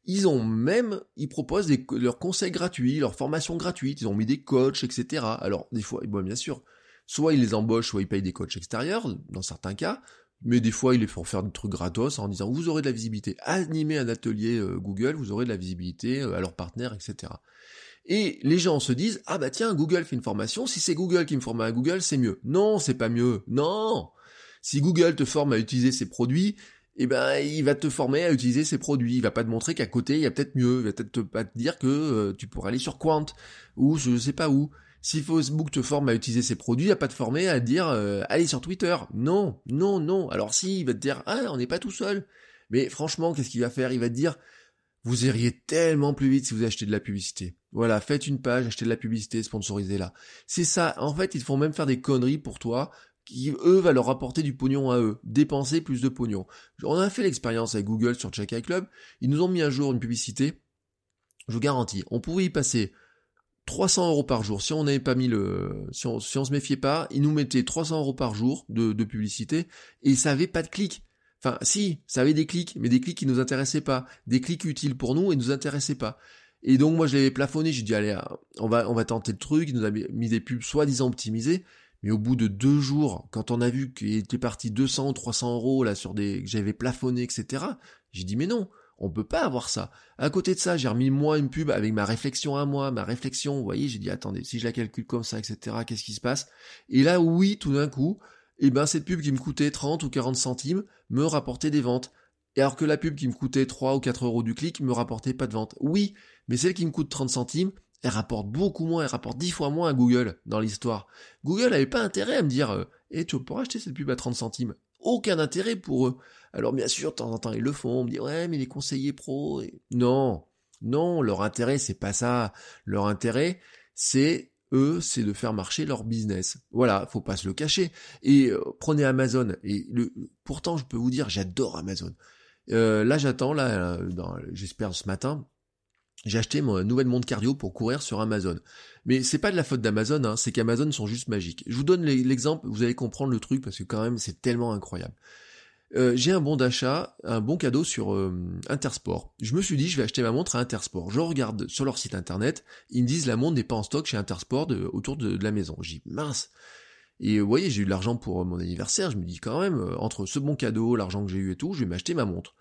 ils ont même, ils proposent leurs conseils gratuits, leurs formations gratuites, ils ont mis des coachs, etc. Alors, des fois, bon, bien sûr, soit ils les embauchent, soit ils payent des coachs extérieurs, dans certains cas, mais des fois, ils les font faire des trucs gratos en disant, vous aurez de la visibilité. Animez un atelier euh, Google, vous aurez de la visibilité euh, à leurs partenaires, etc. Et les gens se disent, ah bah tiens, Google fait une formation, si c'est Google qui me forme à Google, c'est mieux. Non, c'est pas mieux. Non. Si Google te forme à utiliser ses produits, eh ben, il va te former à utiliser ses produits. Il va pas te montrer qu'à côté, il y a peut-être mieux. Il va peut-être pas te dire que euh, tu pourrais aller sur Quant, ou je sais pas où. Si Facebook te forme à utiliser ses produits, il va pas te former à dire, euh, allez sur Twitter. Non, non, non. Alors si, il va te dire, ah, on n'est pas tout seul. Mais franchement, qu'est-ce qu'il va faire? Il va te dire, vous iriez tellement plus vite si vous achetez de la publicité. Voilà, faites une page, achetez de la publicité, sponsorisez-la. C'est ça. En fait, ils font même faire des conneries pour toi qui, eux, va leur apporter du pognon à eux. Dépenser plus de pognon. On a fait l'expérience avec Google sur Check Club. Ils nous ont mis un jour une publicité. Je vous garantis, on pouvait y passer 300 euros par jour. Si on n'avait pas mis le, si on, si se méfiait pas, ils nous mettaient 300 euros par jour de, publicité et ça avait pas de clics. Enfin, si, ça avait des clics, mais des clics qui nous intéressaient pas, des clics utiles pour nous et nous intéressaient pas. Et donc moi je l'avais plafonné, j'ai dit allez, on va on va tenter le truc, il nous a mis des pubs soi-disant optimisées, mais au bout de deux jours, quand on a vu qu'il était parti 200 ou 300 euros là sur des que j'avais plafonné, etc. J'ai dit mais non, on peut pas avoir ça. À côté de ça, j'ai remis moi une pub avec ma réflexion à moi, ma réflexion, vous voyez, j'ai dit attendez, si je la calcule comme ça, etc. Qu'est-ce qui se passe? Et là oui, tout d'un coup, eh ben cette pub qui me coûtait 30 ou 40 centimes me rapportait des ventes. Et alors que la pub qui me coûtait 3 ou 4 euros du clic me rapportait pas de vente. Oui, mais celle qui me coûte 30 centimes, elle rapporte beaucoup moins, elle rapporte 10 fois moins à Google dans l'histoire. Google n'avait pas intérêt à me dire euh, Eh, tu pourras acheter cette pub à 30 centimes aucun intérêt pour eux. Alors bien sûr, de temps en temps, ils le font, on me dit ouais, mais les conseillers pro, non, non, leur intérêt c'est pas ça. Leur intérêt, c'est eux, c'est de faire marcher leur business. Voilà, faut pas se le cacher. Et euh, prenez Amazon. Et le, pourtant, je peux vous dire, j'adore Amazon. Euh, là, j'attends, là, j'espère ce matin, j'ai acheté mon nouvelle montre cardio pour courir sur Amazon. Mais c'est pas de la faute d'Amazon, hein, c'est qu'Amazon sont juste magiques. Je vous donne l'exemple, vous allez comprendre le truc parce que quand même c'est tellement incroyable. Euh, j'ai un bon d'achat, un bon cadeau sur euh, Intersport. Je me suis dit je vais acheter ma montre à Intersport. Je regarde sur leur site internet, ils me disent la montre n'est pas en stock chez Intersport autour de, la maison. J'ai mince. Et vous voyez, j'ai eu de l'argent pour mon anniversaire, je me dis quand même, euh, entre ce bon cadeau, l'argent que j'ai eu et tout, je vais m'acheter ma montre.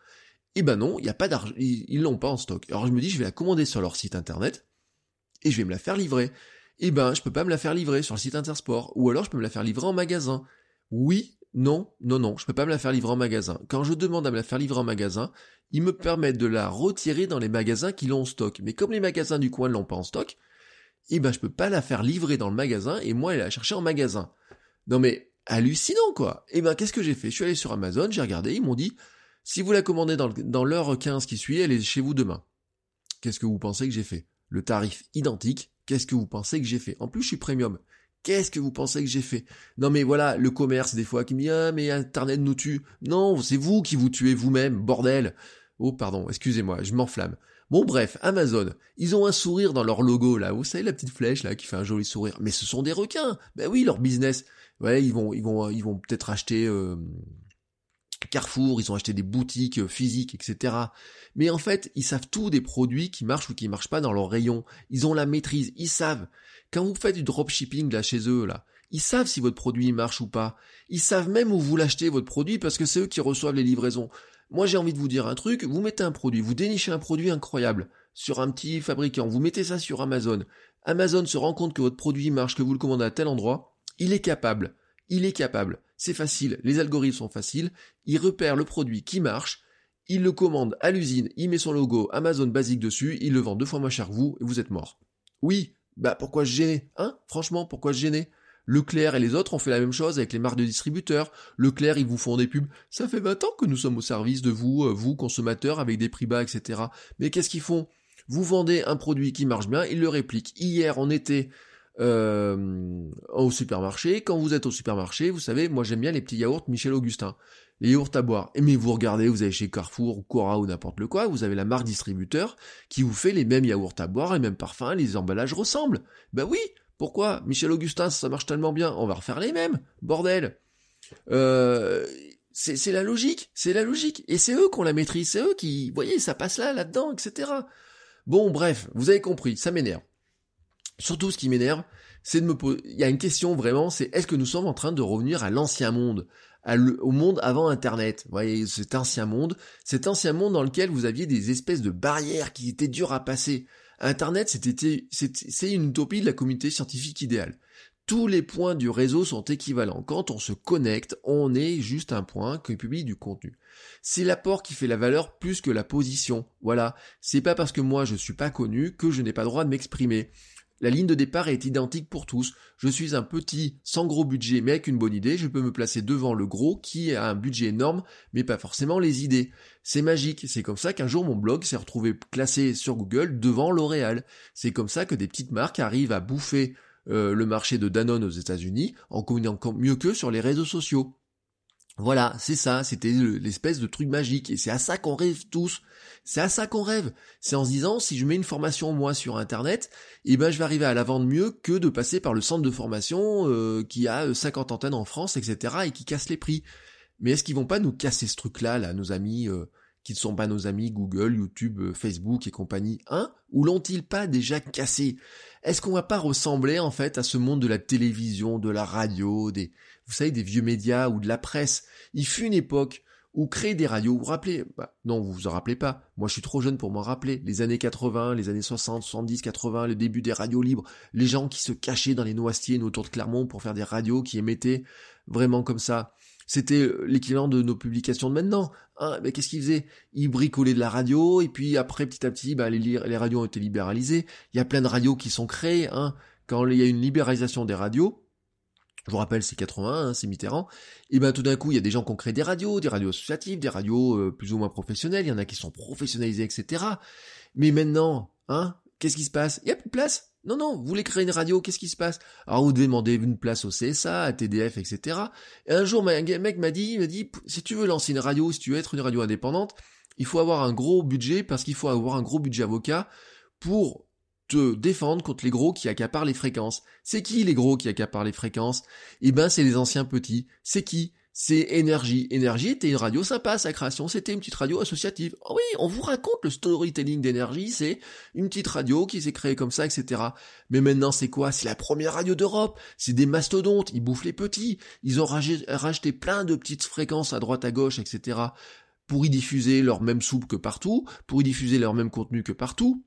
Eh ben non, il n'y a pas d'argent, ils l'ont pas en stock. Alors je me dis, je vais la commander sur leur site internet et je vais me la faire livrer. Eh ben, je peux pas me la faire livrer sur le site Intersport, ou alors je peux me la faire livrer en magasin. Oui, non, non, non, je peux pas me la faire livrer en magasin. Quand je demande à me la faire livrer en magasin, ils me permettent de la retirer dans les magasins qui l'ont en stock. Mais comme les magasins du coin ne l'ont pas en stock, eh ben je peux pas la faire livrer dans le magasin et moi aller la chercher en magasin. Non mais hallucinant quoi. Eh ben qu'est-ce que j'ai fait? Je suis allé sur Amazon, j'ai regardé, ils m'ont dit si vous la commandez dans, l'heure 15 qui suit, elle est chez vous demain. Qu'est-ce que vous pensez que j'ai fait? Le tarif identique, qu'est-ce que vous pensez que j'ai fait? En plus, je suis premium. Qu'est-ce que vous pensez que j'ai fait? Non mais voilà, le commerce des fois qui me dit ah mais Internet nous tue. Non, c'est vous qui vous tuez vous-même, bordel. Oh pardon, excusez-moi, je m'enflamme. Bon bref, Amazon, ils ont un sourire dans leur logo là, vous savez la petite flèche là qui fait un joli sourire. Mais ce sont des requins. Ben oui, leur business. Ouais, ils vont, ils vont, ils vont peut-être acheter euh, Carrefour, ils ont acheté des boutiques euh, physiques, etc. Mais en fait, ils savent tout des produits qui marchent ou qui marchent pas dans leur rayon. Ils ont la maîtrise, ils savent. Quand vous faites du dropshipping là chez eux là, ils savent si votre produit marche ou pas. Ils savent même où vous l'achetez votre produit parce que c'est eux qui reçoivent les livraisons. Moi j'ai envie de vous dire un truc, vous mettez un produit, vous dénichez un produit incroyable sur un petit fabricant, vous mettez ça sur Amazon. Amazon se rend compte que votre produit marche, que vous le commandez à tel endroit, il est capable, il est capable. C'est facile, les algorithmes sont faciles, il repère le produit qui marche, il le commande à l'usine, il met son logo Amazon basique dessus, il le vend deux fois moins cher que vous, et vous êtes mort. Oui, bah pourquoi se gêner Hein? Franchement, pourquoi se gêner? Leclerc et les autres ont fait la même chose avec les marques de distributeurs. Leclerc, ils vous font des pubs. Ça fait 20 ans que nous sommes au service de vous, euh, vous consommateurs, avec des prix bas, etc. Mais qu'est-ce qu'ils font? Vous vendez un produit qui marche bien, ils le répliquent. Hier, on était euh, au supermarché. Quand vous êtes au supermarché, vous savez, moi j'aime bien les petits yaourts Michel Augustin. Les yaourts à boire. Mais vous regardez, vous allez chez Carrefour ou Cora ou n'importe le quoi, vous avez la marque distributeur qui vous fait les mêmes yaourts à boire, les mêmes parfums, les emballages ressemblent. Ben oui, pourquoi Michel Augustin, ça marche tellement bien, on va refaire les mêmes, bordel. Euh, c'est la logique, c'est la logique. Et c'est eux qui ont la maîtrise, c'est eux qui, vous voyez, ça passe là, là-dedans, etc. Bon, bref, vous avez compris, ça m'énerve. Surtout, ce qui m'énerve, c'est de me poser. Il y a une question vraiment, c'est est-ce que nous sommes en train de revenir à l'ancien monde, au monde avant Internet Vous voyez, cet ancien monde, cet ancien monde dans lequel vous aviez des espèces de barrières qui étaient dures à passer. Internet, c'est une utopie de la communauté scientifique idéale. Tous les points du réseau sont équivalents. Quand on se connecte, on est juste un point qui publie du contenu. C'est l'apport qui fait la valeur plus que la position. Voilà. C'est pas parce que moi je suis pas connu que je n'ai pas le droit de m'exprimer. La ligne de départ est identique pour tous. Je suis un petit sans gros budget mais avec une bonne idée, je peux me placer devant le gros qui a un budget énorme mais pas forcément les idées. C'est magique, c'est comme ça qu'un jour mon blog s'est retrouvé classé sur Google devant L'Oréal. C'est comme ça que des petites marques arrivent à bouffer euh, le marché de Danone aux États-Unis en communiquant mieux qu'eux sur les réseaux sociaux. Voilà, c'est ça, c'était l'espèce de truc magique, et c'est à ça qu'on rêve tous. C'est à ça qu'on rêve. C'est en se disant, si je mets une formation moi sur Internet, eh ben je vais arriver à la vendre mieux que de passer par le centre de formation euh, qui a 50 euh, antennes en France, etc. et qui casse les prix. Mais est-ce qu'ils vont pas nous casser ce truc-là, là, nos amis euh, qui ne sont pas nos amis Google, YouTube, Facebook et compagnie, hein? Ou l'ont-ils pas déjà cassé? Est-ce qu'on va pas ressembler en fait à ce monde de la télévision, de la radio, des, vous savez, des vieux médias ou de la presse Il fut une époque ou créer des radios, vous vous rappelez? Bah, Non, vous vous en rappelez pas. Moi, je suis trop jeune pour m'en rappeler. Les années 80, les années 60, 70, 80, le début des radios libres, les gens qui se cachaient dans les noisetiers autour de Clermont pour faire des radios qui émettaient vraiment comme ça. C'était l'équivalent de nos publications de maintenant. Hein, qu'est-ce qu'ils faisaient? Ils bricolaient de la radio, et puis après, petit à petit, bah, les, les radios ont été libéralisées. Il y a plein de radios qui sont créées. Hein. Quand il y a une libéralisation des radios, je vous rappelle, c'est 81, hein, c'est Mitterrand, et ben tout d'un coup, il y a des gens qui ont créé des radios, des radios associatives, des radios euh, plus ou moins professionnelles, il y en a qui sont professionnalisés, etc. Mais maintenant, hein, qu'est-ce qui se passe? Il y a plus de place? Non, non, vous voulez créer une radio, qu'est-ce qui se passe? Alors vous demandez une place au CSA, à TDF, etc. Et un jour, un mec m'a dit, il m'a dit, si tu veux lancer une radio, si tu veux être une radio indépendante, il faut avoir un gros budget, parce qu'il faut avoir un gros budget avocat pour te défendre contre les gros qui accaparent les fréquences. C'est qui les gros qui accaparent les fréquences? Eh ben c'est les anciens petits. C'est qui? C'est Énergie. Énergie était une radio sympa, sa création, c'était une petite radio associative. Oh oui, on vous raconte le storytelling d'énergie, c'est une petite radio qui s'est créée comme ça, etc. Mais maintenant, c'est quoi? C'est la première radio d'Europe, c'est des mastodontes, ils bouffent les petits, ils ont racheté plein de petites fréquences à droite, à gauche, etc. pour y diffuser leur même soupe que partout, pour y diffuser leur même contenu que partout.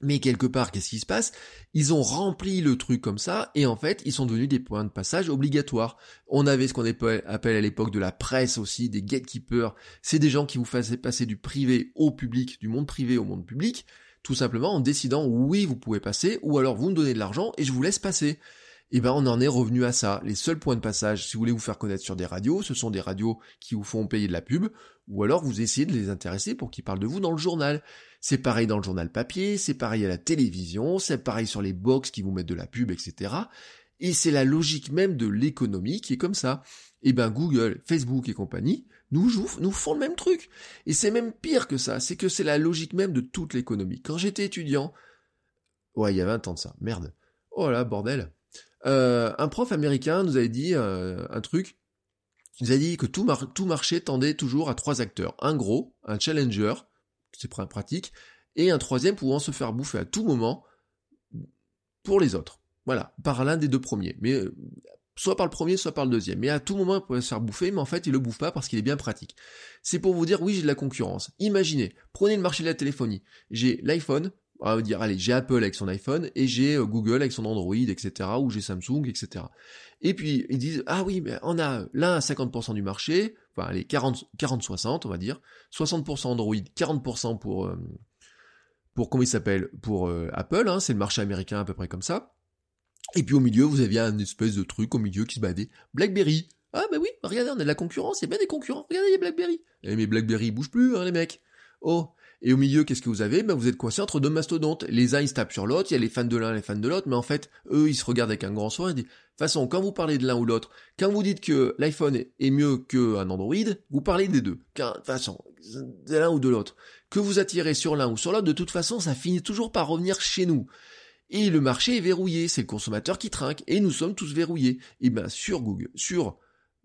Mais quelque part, qu'est-ce qui se passe? Ils ont rempli le truc comme ça, et en fait, ils sont devenus des points de passage obligatoires. On avait ce qu'on appelle à l'époque de la presse aussi, des gatekeepers. C'est des gens qui vous faisaient passer du privé au public, du monde privé au monde public, tout simplement en décidant oui, vous pouvez passer, ou alors vous me donnez de l'argent et je vous laisse passer et eh ben on en est revenu à ça. Les seuls points de passage, si vous voulez vous faire connaître sur des radios, ce sont des radios qui vous font payer de la pub, ou alors vous essayez de les intéresser pour qu'ils parlent de vous dans le journal. C'est pareil dans le journal papier, c'est pareil à la télévision, c'est pareil sur les box qui vous mettent de la pub, etc. Et c'est la logique même de l'économie qui est comme ça. Et eh ben Google, Facebook et compagnie nous, nous font le même truc. Et c'est même pire que ça, c'est que c'est la logique même de toute l'économie. Quand j'étais étudiant, ouais, il y a 20 ans de ça, merde. Oh là, bordel. Euh, un prof américain nous avait dit euh, un truc. Il a dit que tout, marché tendait toujours à trois acteurs. Un gros, un challenger, c'est pratique, et un troisième pouvant se faire bouffer à tout moment pour les autres. Voilà, par l'un des deux premiers. Mais euh, soit par le premier, soit par le deuxième. Mais à tout moment, il pourrait se faire bouffer, mais en fait, il le bouffe pas parce qu'il est bien pratique. C'est pour vous dire, oui, j'ai de la concurrence. Imaginez, prenez le marché de la téléphonie. J'ai l'iPhone, on va dire, allez, j'ai Apple avec son iPhone et j'ai euh, Google avec son Android, etc., ou j'ai Samsung, etc. Et puis, ils disent, ah oui, mais on a l'un à 50% du marché, enfin, 40, 40-60, on va dire, 60% Android, 40% pour, euh, pour, comment il s'appelle, pour euh, Apple, hein, c'est le marché américain à peu près comme ça. Et puis au milieu, vous aviez un espèce de truc au milieu qui se badait. BlackBerry. Ah bah oui, regardez, on a de la concurrence, il y a bien des concurrents, regardez, a BlackBerry. Eh, mais BlackBerry, bouge plus, hein, les mecs. Oh, et au milieu, qu'est-ce que vous avez? Ben, Vous êtes coincé entre deux mastodontes. Les uns, ils se tapent sur l'autre, il y a les fans de l'un, les fans de l'autre, mais en fait, eux, ils se regardent avec un grand soin et disent, de toute façon, quand vous parlez de l'un ou l'autre, quand vous dites que l'iPhone est mieux qu'un Android, vous parlez des deux. De toute façon, de l'un ou de l'autre. Que vous attirez sur l'un ou sur l'autre, de toute façon, ça finit toujours par revenir chez nous. Et le marché est verrouillé, c'est le consommateur qui trinque, et nous sommes tous verrouillés. Et bien sur Google, sur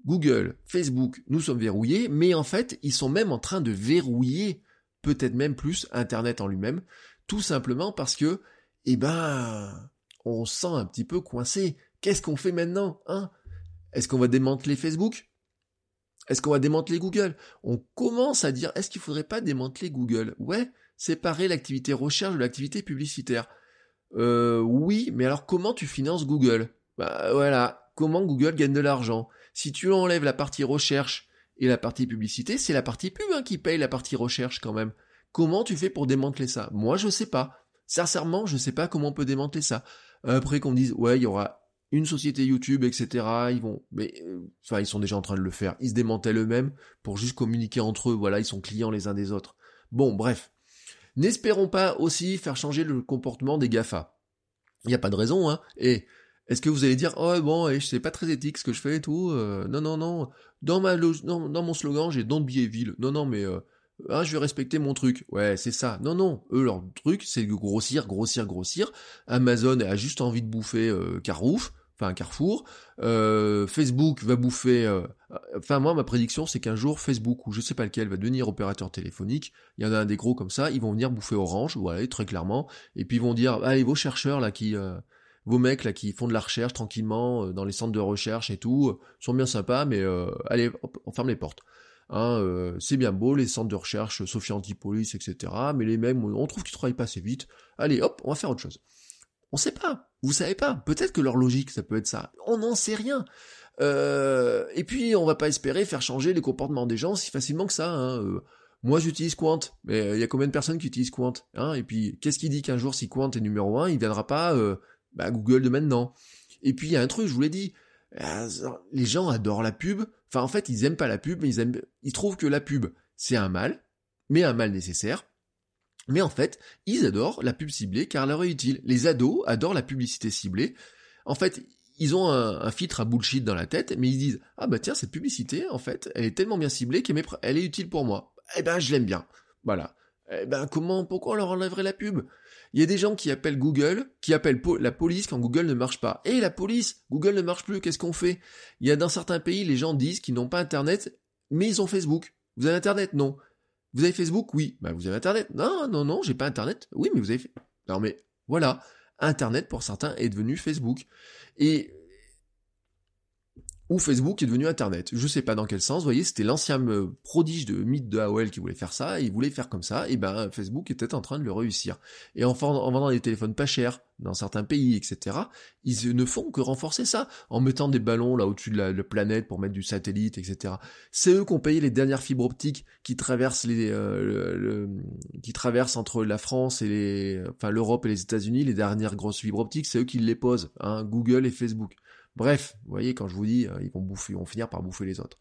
Google, Facebook, nous sommes verrouillés, mais en fait, ils sont même en train de verrouiller peut-être même plus Internet en lui-même, tout simplement parce que, eh ben, on se sent un petit peu coincé. Qu'est-ce qu'on fait maintenant, hein? Est-ce qu'on va démanteler Facebook? Est-ce qu'on va démanteler Google? On commence à dire, est-ce qu'il faudrait pas démanteler Google? Ouais, séparer l'activité recherche de l'activité publicitaire. Euh, oui, mais alors comment tu finances Google? Bah voilà, comment Google gagne de l'argent? Si tu enlèves la partie recherche et la partie publicité, c'est la partie pub hein, qui paye la partie recherche quand même. Comment tu fais pour démanteler ça? Moi, je sais pas. Sincèrement, je sais pas comment on peut démanteler ça. Après qu'on me dise, ouais, il y aura une société YouTube, etc. Ils vont, mais euh, enfin, ils sont déjà en train de le faire. Ils se démantèlent eux-mêmes pour juste communiquer entre eux. Voilà, ils sont clients les uns des autres. Bon, bref. N'espérons pas aussi faire changer le comportement des Gafa. Il n'y a pas de raison, hein. Et est-ce que vous allez dire oh bon je sais pas très éthique ce que je fais et tout euh, non non non. Dans ma dans, mon slogan j'ai don't be evil. Non non mais euh, hein, je vais respecter mon truc. Ouais c'est ça. Non non. Eux leur truc c'est de grossir grossir grossir. Amazon a juste envie de bouffer euh, Carouf enfin Carrefour. Euh, Facebook va bouffer enfin moi ma prédiction c'est qu'un jour Facebook ou je sais pas lequel va devenir opérateur téléphonique. Il y en a un des gros comme ça. Ils vont venir bouffer Orange voilà très clairement. Et puis ils vont dire allez vos chercheurs là qui vos mecs là qui font de la recherche tranquillement euh, dans les centres de recherche et tout euh, sont bien sympas, mais euh, allez, on ferme les portes. Hein, c'est bien beau les centres de recherche, Sophie Antipolis, etc. Mais les mêmes, on trouve qu'ils travaillent pas assez vite. Allez, hop, on va faire autre chose. On sait pas, vous savez pas. Peut-être que leur logique, ça peut être ça. On n'en sait rien. et puis, on va pas espérer faire changer les comportements des gens si facilement que ça. Hein. moi, j'utilise Quant, mais il y a combien de personnes qui utilisent Quant hein Et puis, qu'est-ce qui dit qu'un jour, si Quant est numéro un, il viendra pas bah, Google de maintenant. Et puis il y a un truc, je vous l'ai dit, les gens adorent la pub. Enfin, en fait, ils aiment pas la pub, mais ils trouvent que la pub, c'est un mal, mais un mal nécessaire. Mais en fait, ils adorent la pub ciblée car elle leur est utile. Les ados adorent la publicité ciblée. En fait, ils ont un, filtre à bullshit dans la tête, mais ils disent ah bah tiens cette publicité en fait elle est tellement bien ciblée qu'elle elle est utile pour moi. Eh ben je l'aime bien. Voilà. Eh ben comment pourquoi on leur enlèverait la pub? Il y a des gens qui appellent Google, qui appellent la police quand Google ne marche pas. Et la police, Google ne marche plus, qu'est-ce qu'on fait? Il y a dans certains pays les gens disent qu'ils n'ont pas internet, mais ils ont Facebook. Vous avez internet? Non. Vous avez Facebook? Oui. Bah vous avez internet Non non non, j'ai pas internet. Oui, mais vous avez Non mais voilà. Internet pour certains est devenu Facebook. Et ou Facebook est devenu Internet. Je sais pas dans quel sens, vous voyez, c'était l'ancien euh, prodige de mythe de AOL qui voulait faire ça, il voulait faire comme ça, et ben Facebook était en train de le réussir. Et en, en vendant des téléphones pas chers dans certains pays, etc., ils ne font que renforcer ça, en mettant des ballons là au-dessus de la, planète pour mettre du satellite, etc. C'est eux qui ont payé les dernières fibres optiques qui traversent les, euh, qui traversent entre la France et les, enfin l'Europe et les États-Unis, les dernières grosses fibres optiques, c'est eux qui les posent, hein, Google et Facebook. Bref, vous voyez, quand je vous dis, euh, ils vont bouffer, ils vont finir par bouffer les autres.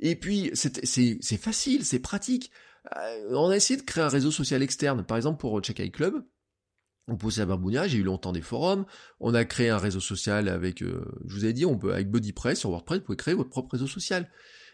Et puis, c'est facile, c'est pratique. Euh, on a essayé de créer un réseau social externe, par exemple pour Check Club. On poussait à Barbounia, j'ai eu longtemps des forums. On a créé un réseau social avec, euh, je vous ai dit, on peut avec BuddyPress sur WordPress, vous pouvez créer votre propre réseau social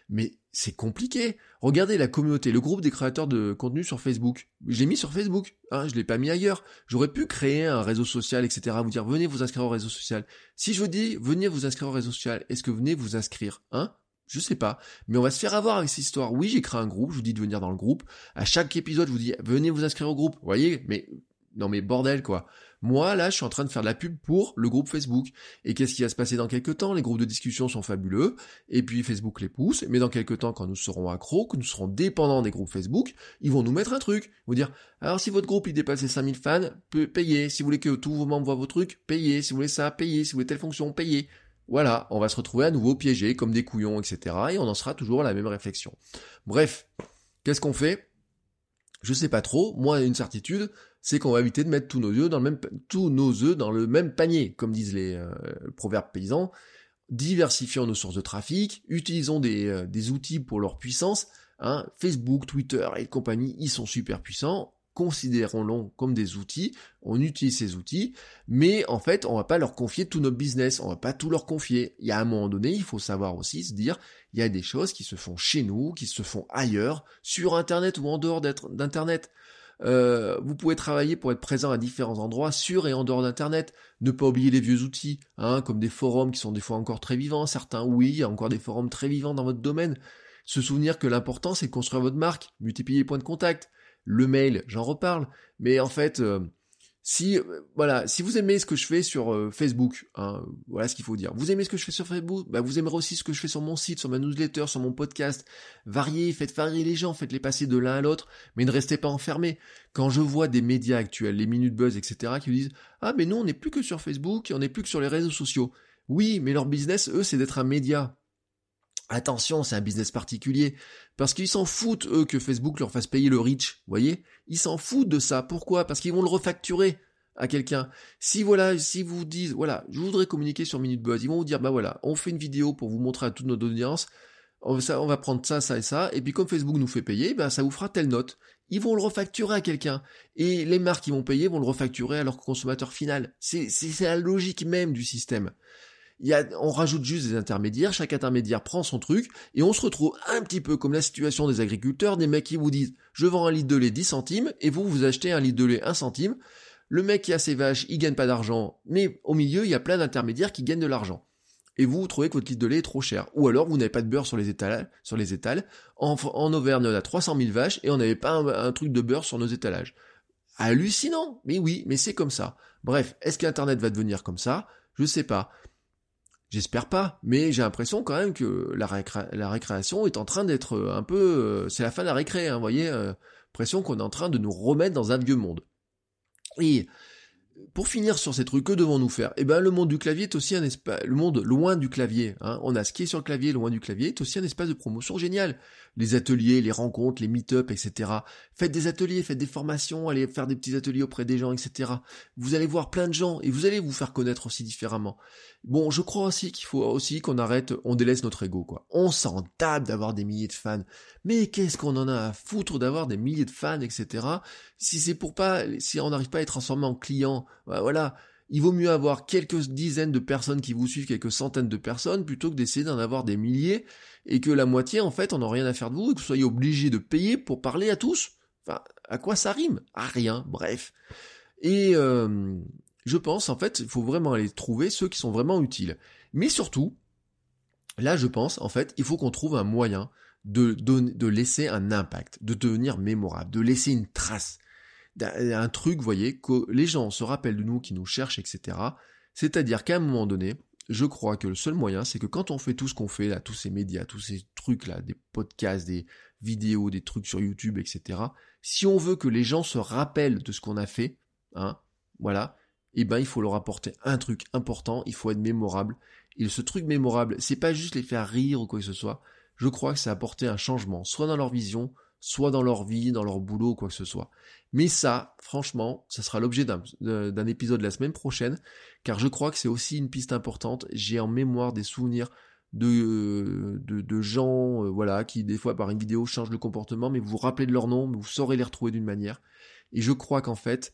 mais c'est compliqué. Regardez la communauté, le groupe des créateurs de contenu sur Facebook. Je l'ai mis sur Facebook, hein, je l'ai pas mis ailleurs. J'aurais pu créer un réseau social, etc. Vous dire venez vous inscrire au réseau social. Si je vous dis venez vous inscrire au réseau social, est-ce que venez vous inscrire, hein? Je sais pas, mais on va se faire avoir avec cette histoire. Oui, j'ai créé un groupe, je vous dis de venir dans le groupe. À chaque épisode, je vous dis venez vous inscrire au groupe. Vous voyez, mais non mais bordel quoi. Moi, là, je suis en train de faire de la pub pour le groupe Facebook. Et qu'est-ce qui va se passer dans quelques temps? Les groupes de discussion sont fabuleux, et puis Facebook les pousse, mais dans quelques temps, quand nous serons accros, que nous serons dépendants des groupes Facebook, ils vont nous mettre un truc. Ils vont dire, alors si votre groupe il dépasse les 5000 fans, payez. Si vous voulez que tous vos membres voient vos trucs, payez. Si vous voulez ça, payez. Si vous voulez telle fonction, payez. Voilà, on va se retrouver à nouveau piégés comme des couillons, etc. Et on en sera toujours à la même réflexion. Bref, qu'est-ce qu'on fait? Je sais pas trop, moi une certitude, c'est qu'on va éviter de mettre tous nos œufs dans le même panier, comme disent les euh, proverbes paysans. Diversifions nos sources de trafic, utilisons des, euh, des outils pour leur puissance. Hein. Facebook, Twitter et compagnie, ils sont super puissants considérons-les comme des outils, on utilise ces outils, mais en fait, on va pas leur confier tout notre business, on va pas tout leur confier. Il y a un moment donné, il faut savoir aussi se dire, il y a des choses qui se font chez nous, qui se font ailleurs, sur Internet ou en dehors d'Internet. Euh, vous pouvez travailler pour être présent à différents endroits, sur et en dehors d'Internet. Ne pas oublier les vieux outils, hein, comme des forums qui sont des fois encore très vivants. Certains, oui, il y a encore des forums très vivants dans votre domaine. Se souvenir que l'important, c'est de construire votre marque, multiplier les points de contact le mail, j'en reparle, mais en fait, euh, si euh, voilà, si vous aimez ce que je fais sur euh, Facebook, hein, voilà ce qu'il faut dire. Vous aimez ce que je fais sur Facebook, bah vous aimerez aussi ce que je fais sur mon site, sur ma newsletter, sur mon podcast. Variez, faites varier les gens, faites les passer de l'un à l'autre, mais ne restez pas enfermés. Quand je vois des médias actuels, les minutes buzz, etc., qui vous disent ah mais nous on n'est plus que sur Facebook, on n'est plus que sur les réseaux sociaux. Oui, mais leur business, eux, c'est d'être un média. Attention, c'est un business particulier. Parce qu'ils s'en foutent, eux, que Facebook leur fasse payer le reach. Vous voyez? Ils s'en foutent de ça. Pourquoi? Parce qu'ils vont le refacturer à quelqu'un. Si voilà, si vous dites, voilà, je voudrais communiquer sur Minute Buzz, ils vont vous dire, bah voilà, on fait une vidéo pour vous montrer à toute notre audience, on, va prendre ça, ça et ça, et puis comme Facebook nous fait payer, bah ça vous fera telle note. Ils vont le refacturer à quelqu'un. Et les marques qui vont payer vont le refacturer à leur consommateur final. C'est la logique même du système on rajoute juste des intermédiaires, chaque intermédiaire prend son truc, et on se retrouve un petit peu comme la situation des agriculteurs, des mecs qui vous disent, je vends un litre de lait 10 centimes, et vous, vous achetez un litre de lait 1 centime, le mec qui a ses vaches, il gagne pas d'argent, mais au milieu, il y a plein d'intermédiaires qui gagnent de l'argent. Et vous, vous trouvez que votre litre de lait est trop cher. Ou alors, vous n'avez pas de beurre sur les étalages. Sur les étals. En, Auvergne, on a 300 000 vaches et on n'avait pas un, truc de beurre sur nos étalages. Hallucinant. Mais oui, mais c'est comme ça. Bref, est-ce qu'Internet va devenir comme ça? Je sais pas. J'espère pas, mais j'ai l'impression quand même que la, récréation est en train d'être euh, un peu... Euh, c'est la fin de la récré, hein, vous voyez, euh, l'impression qu'on est en train de nous remettre dans un vieux monde. Et pour finir sur ces trucs, que devons-nous faire? Eh ben, le monde du clavier est aussi un espace, le monde loin du clavier. Hein. On a ce qui est sur le clavier, loin du clavier, est aussi un espace de promotion génial. Les ateliers, les rencontres, les meet-up, etc. Faites des ateliers, faites des formations, allez faire des petits ateliers auprès des gens, etc. Vous allez voir plein de gens et vous allez vous faire connaître aussi différemment. Bon, je crois aussi qu'il faut aussi qu'on arrête, on délaisse notre ego, quoi. On s'en d'avoir des milliers de fans. Mais qu'est-ce qu'on en a à foutre d'avoir des milliers de fans, etc. Si c'est pour pas, si on n'arrive pas à être transformé en client, bah, voilà. Il vaut mieux avoir quelques dizaines de personnes qui vous suivent, quelques centaines de personnes, plutôt que d'essayer d'en avoir des milliers, et que la moitié, en fait, on n'a rien à faire de vous, et que vous soyez obligé de payer pour parler à tous. Enfin, à quoi ça rime? À rien, bref. Et euh, je pense, en fait, il faut vraiment aller trouver ceux qui sont vraiment utiles. Mais surtout, là, je pense, en fait, il faut qu'on trouve un moyen de, de laisser un impact, de devenir mémorable, de laisser une trace un truc, vous voyez, que les gens se rappellent de nous, qui nous cherchent, etc. C'est-à-dire qu'à un moment donné, je crois que le seul moyen, c'est que quand on fait tout ce qu'on fait, là, tous ces médias, tous ces trucs-là, des podcasts, des vidéos, des trucs sur YouTube, etc., si on veut que les gens se rappellent de ce qu'on a fait, hein, voilà, eh ben, il faut leur apporter un truc important, il faut être mémorable. Et ce truc mémorable, c'est pas juste les faire rire ou quoi que ce soit. Je crois que c'est apporter un changement, soit dans leur vision, soit dans leur vie, dans leur boulot, quoi que ce soit. Mais ça, franchement, ça sera l'objet d'un épisode la semaine prochaine, car je crois que c'est aussi une piste importante. J'ai en mémoire des souvenirs de, de, gens, euh, voilà, qui des fois par une vidéo changent le comportement, mais vous vous rappelez de leur nom, vous saurez les retrouver d'une manière. Et je crois qu'en fait,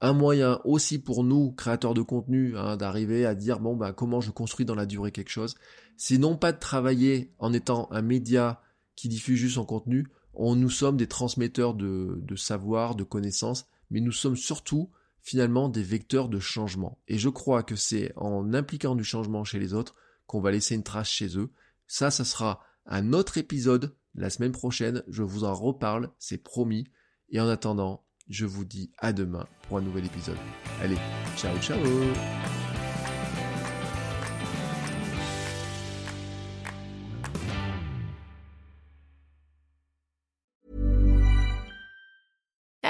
un moyen aussi pour nous, créateurs de contenu, hein, d'arriver à dire bon bah comment je construis dans la durée quelque chose, c'est non pas de travailler en étant un média qui diffuse juste son contenu, on, nous sommes des transmetteurs de savoir, de connaissances, mais nous sommes surtout finalement des vecteurs de changement. Et je crois que c'est en impliquant du changement chez les autres qu'on va laisser une trace chez eux. Ça, ça sera un autre épisode la semaine prochaine. Je vous en reparle, c'est promis. Et en attendant, je vous dis à demain pour un nouvel épisode. Allez, ciao ciao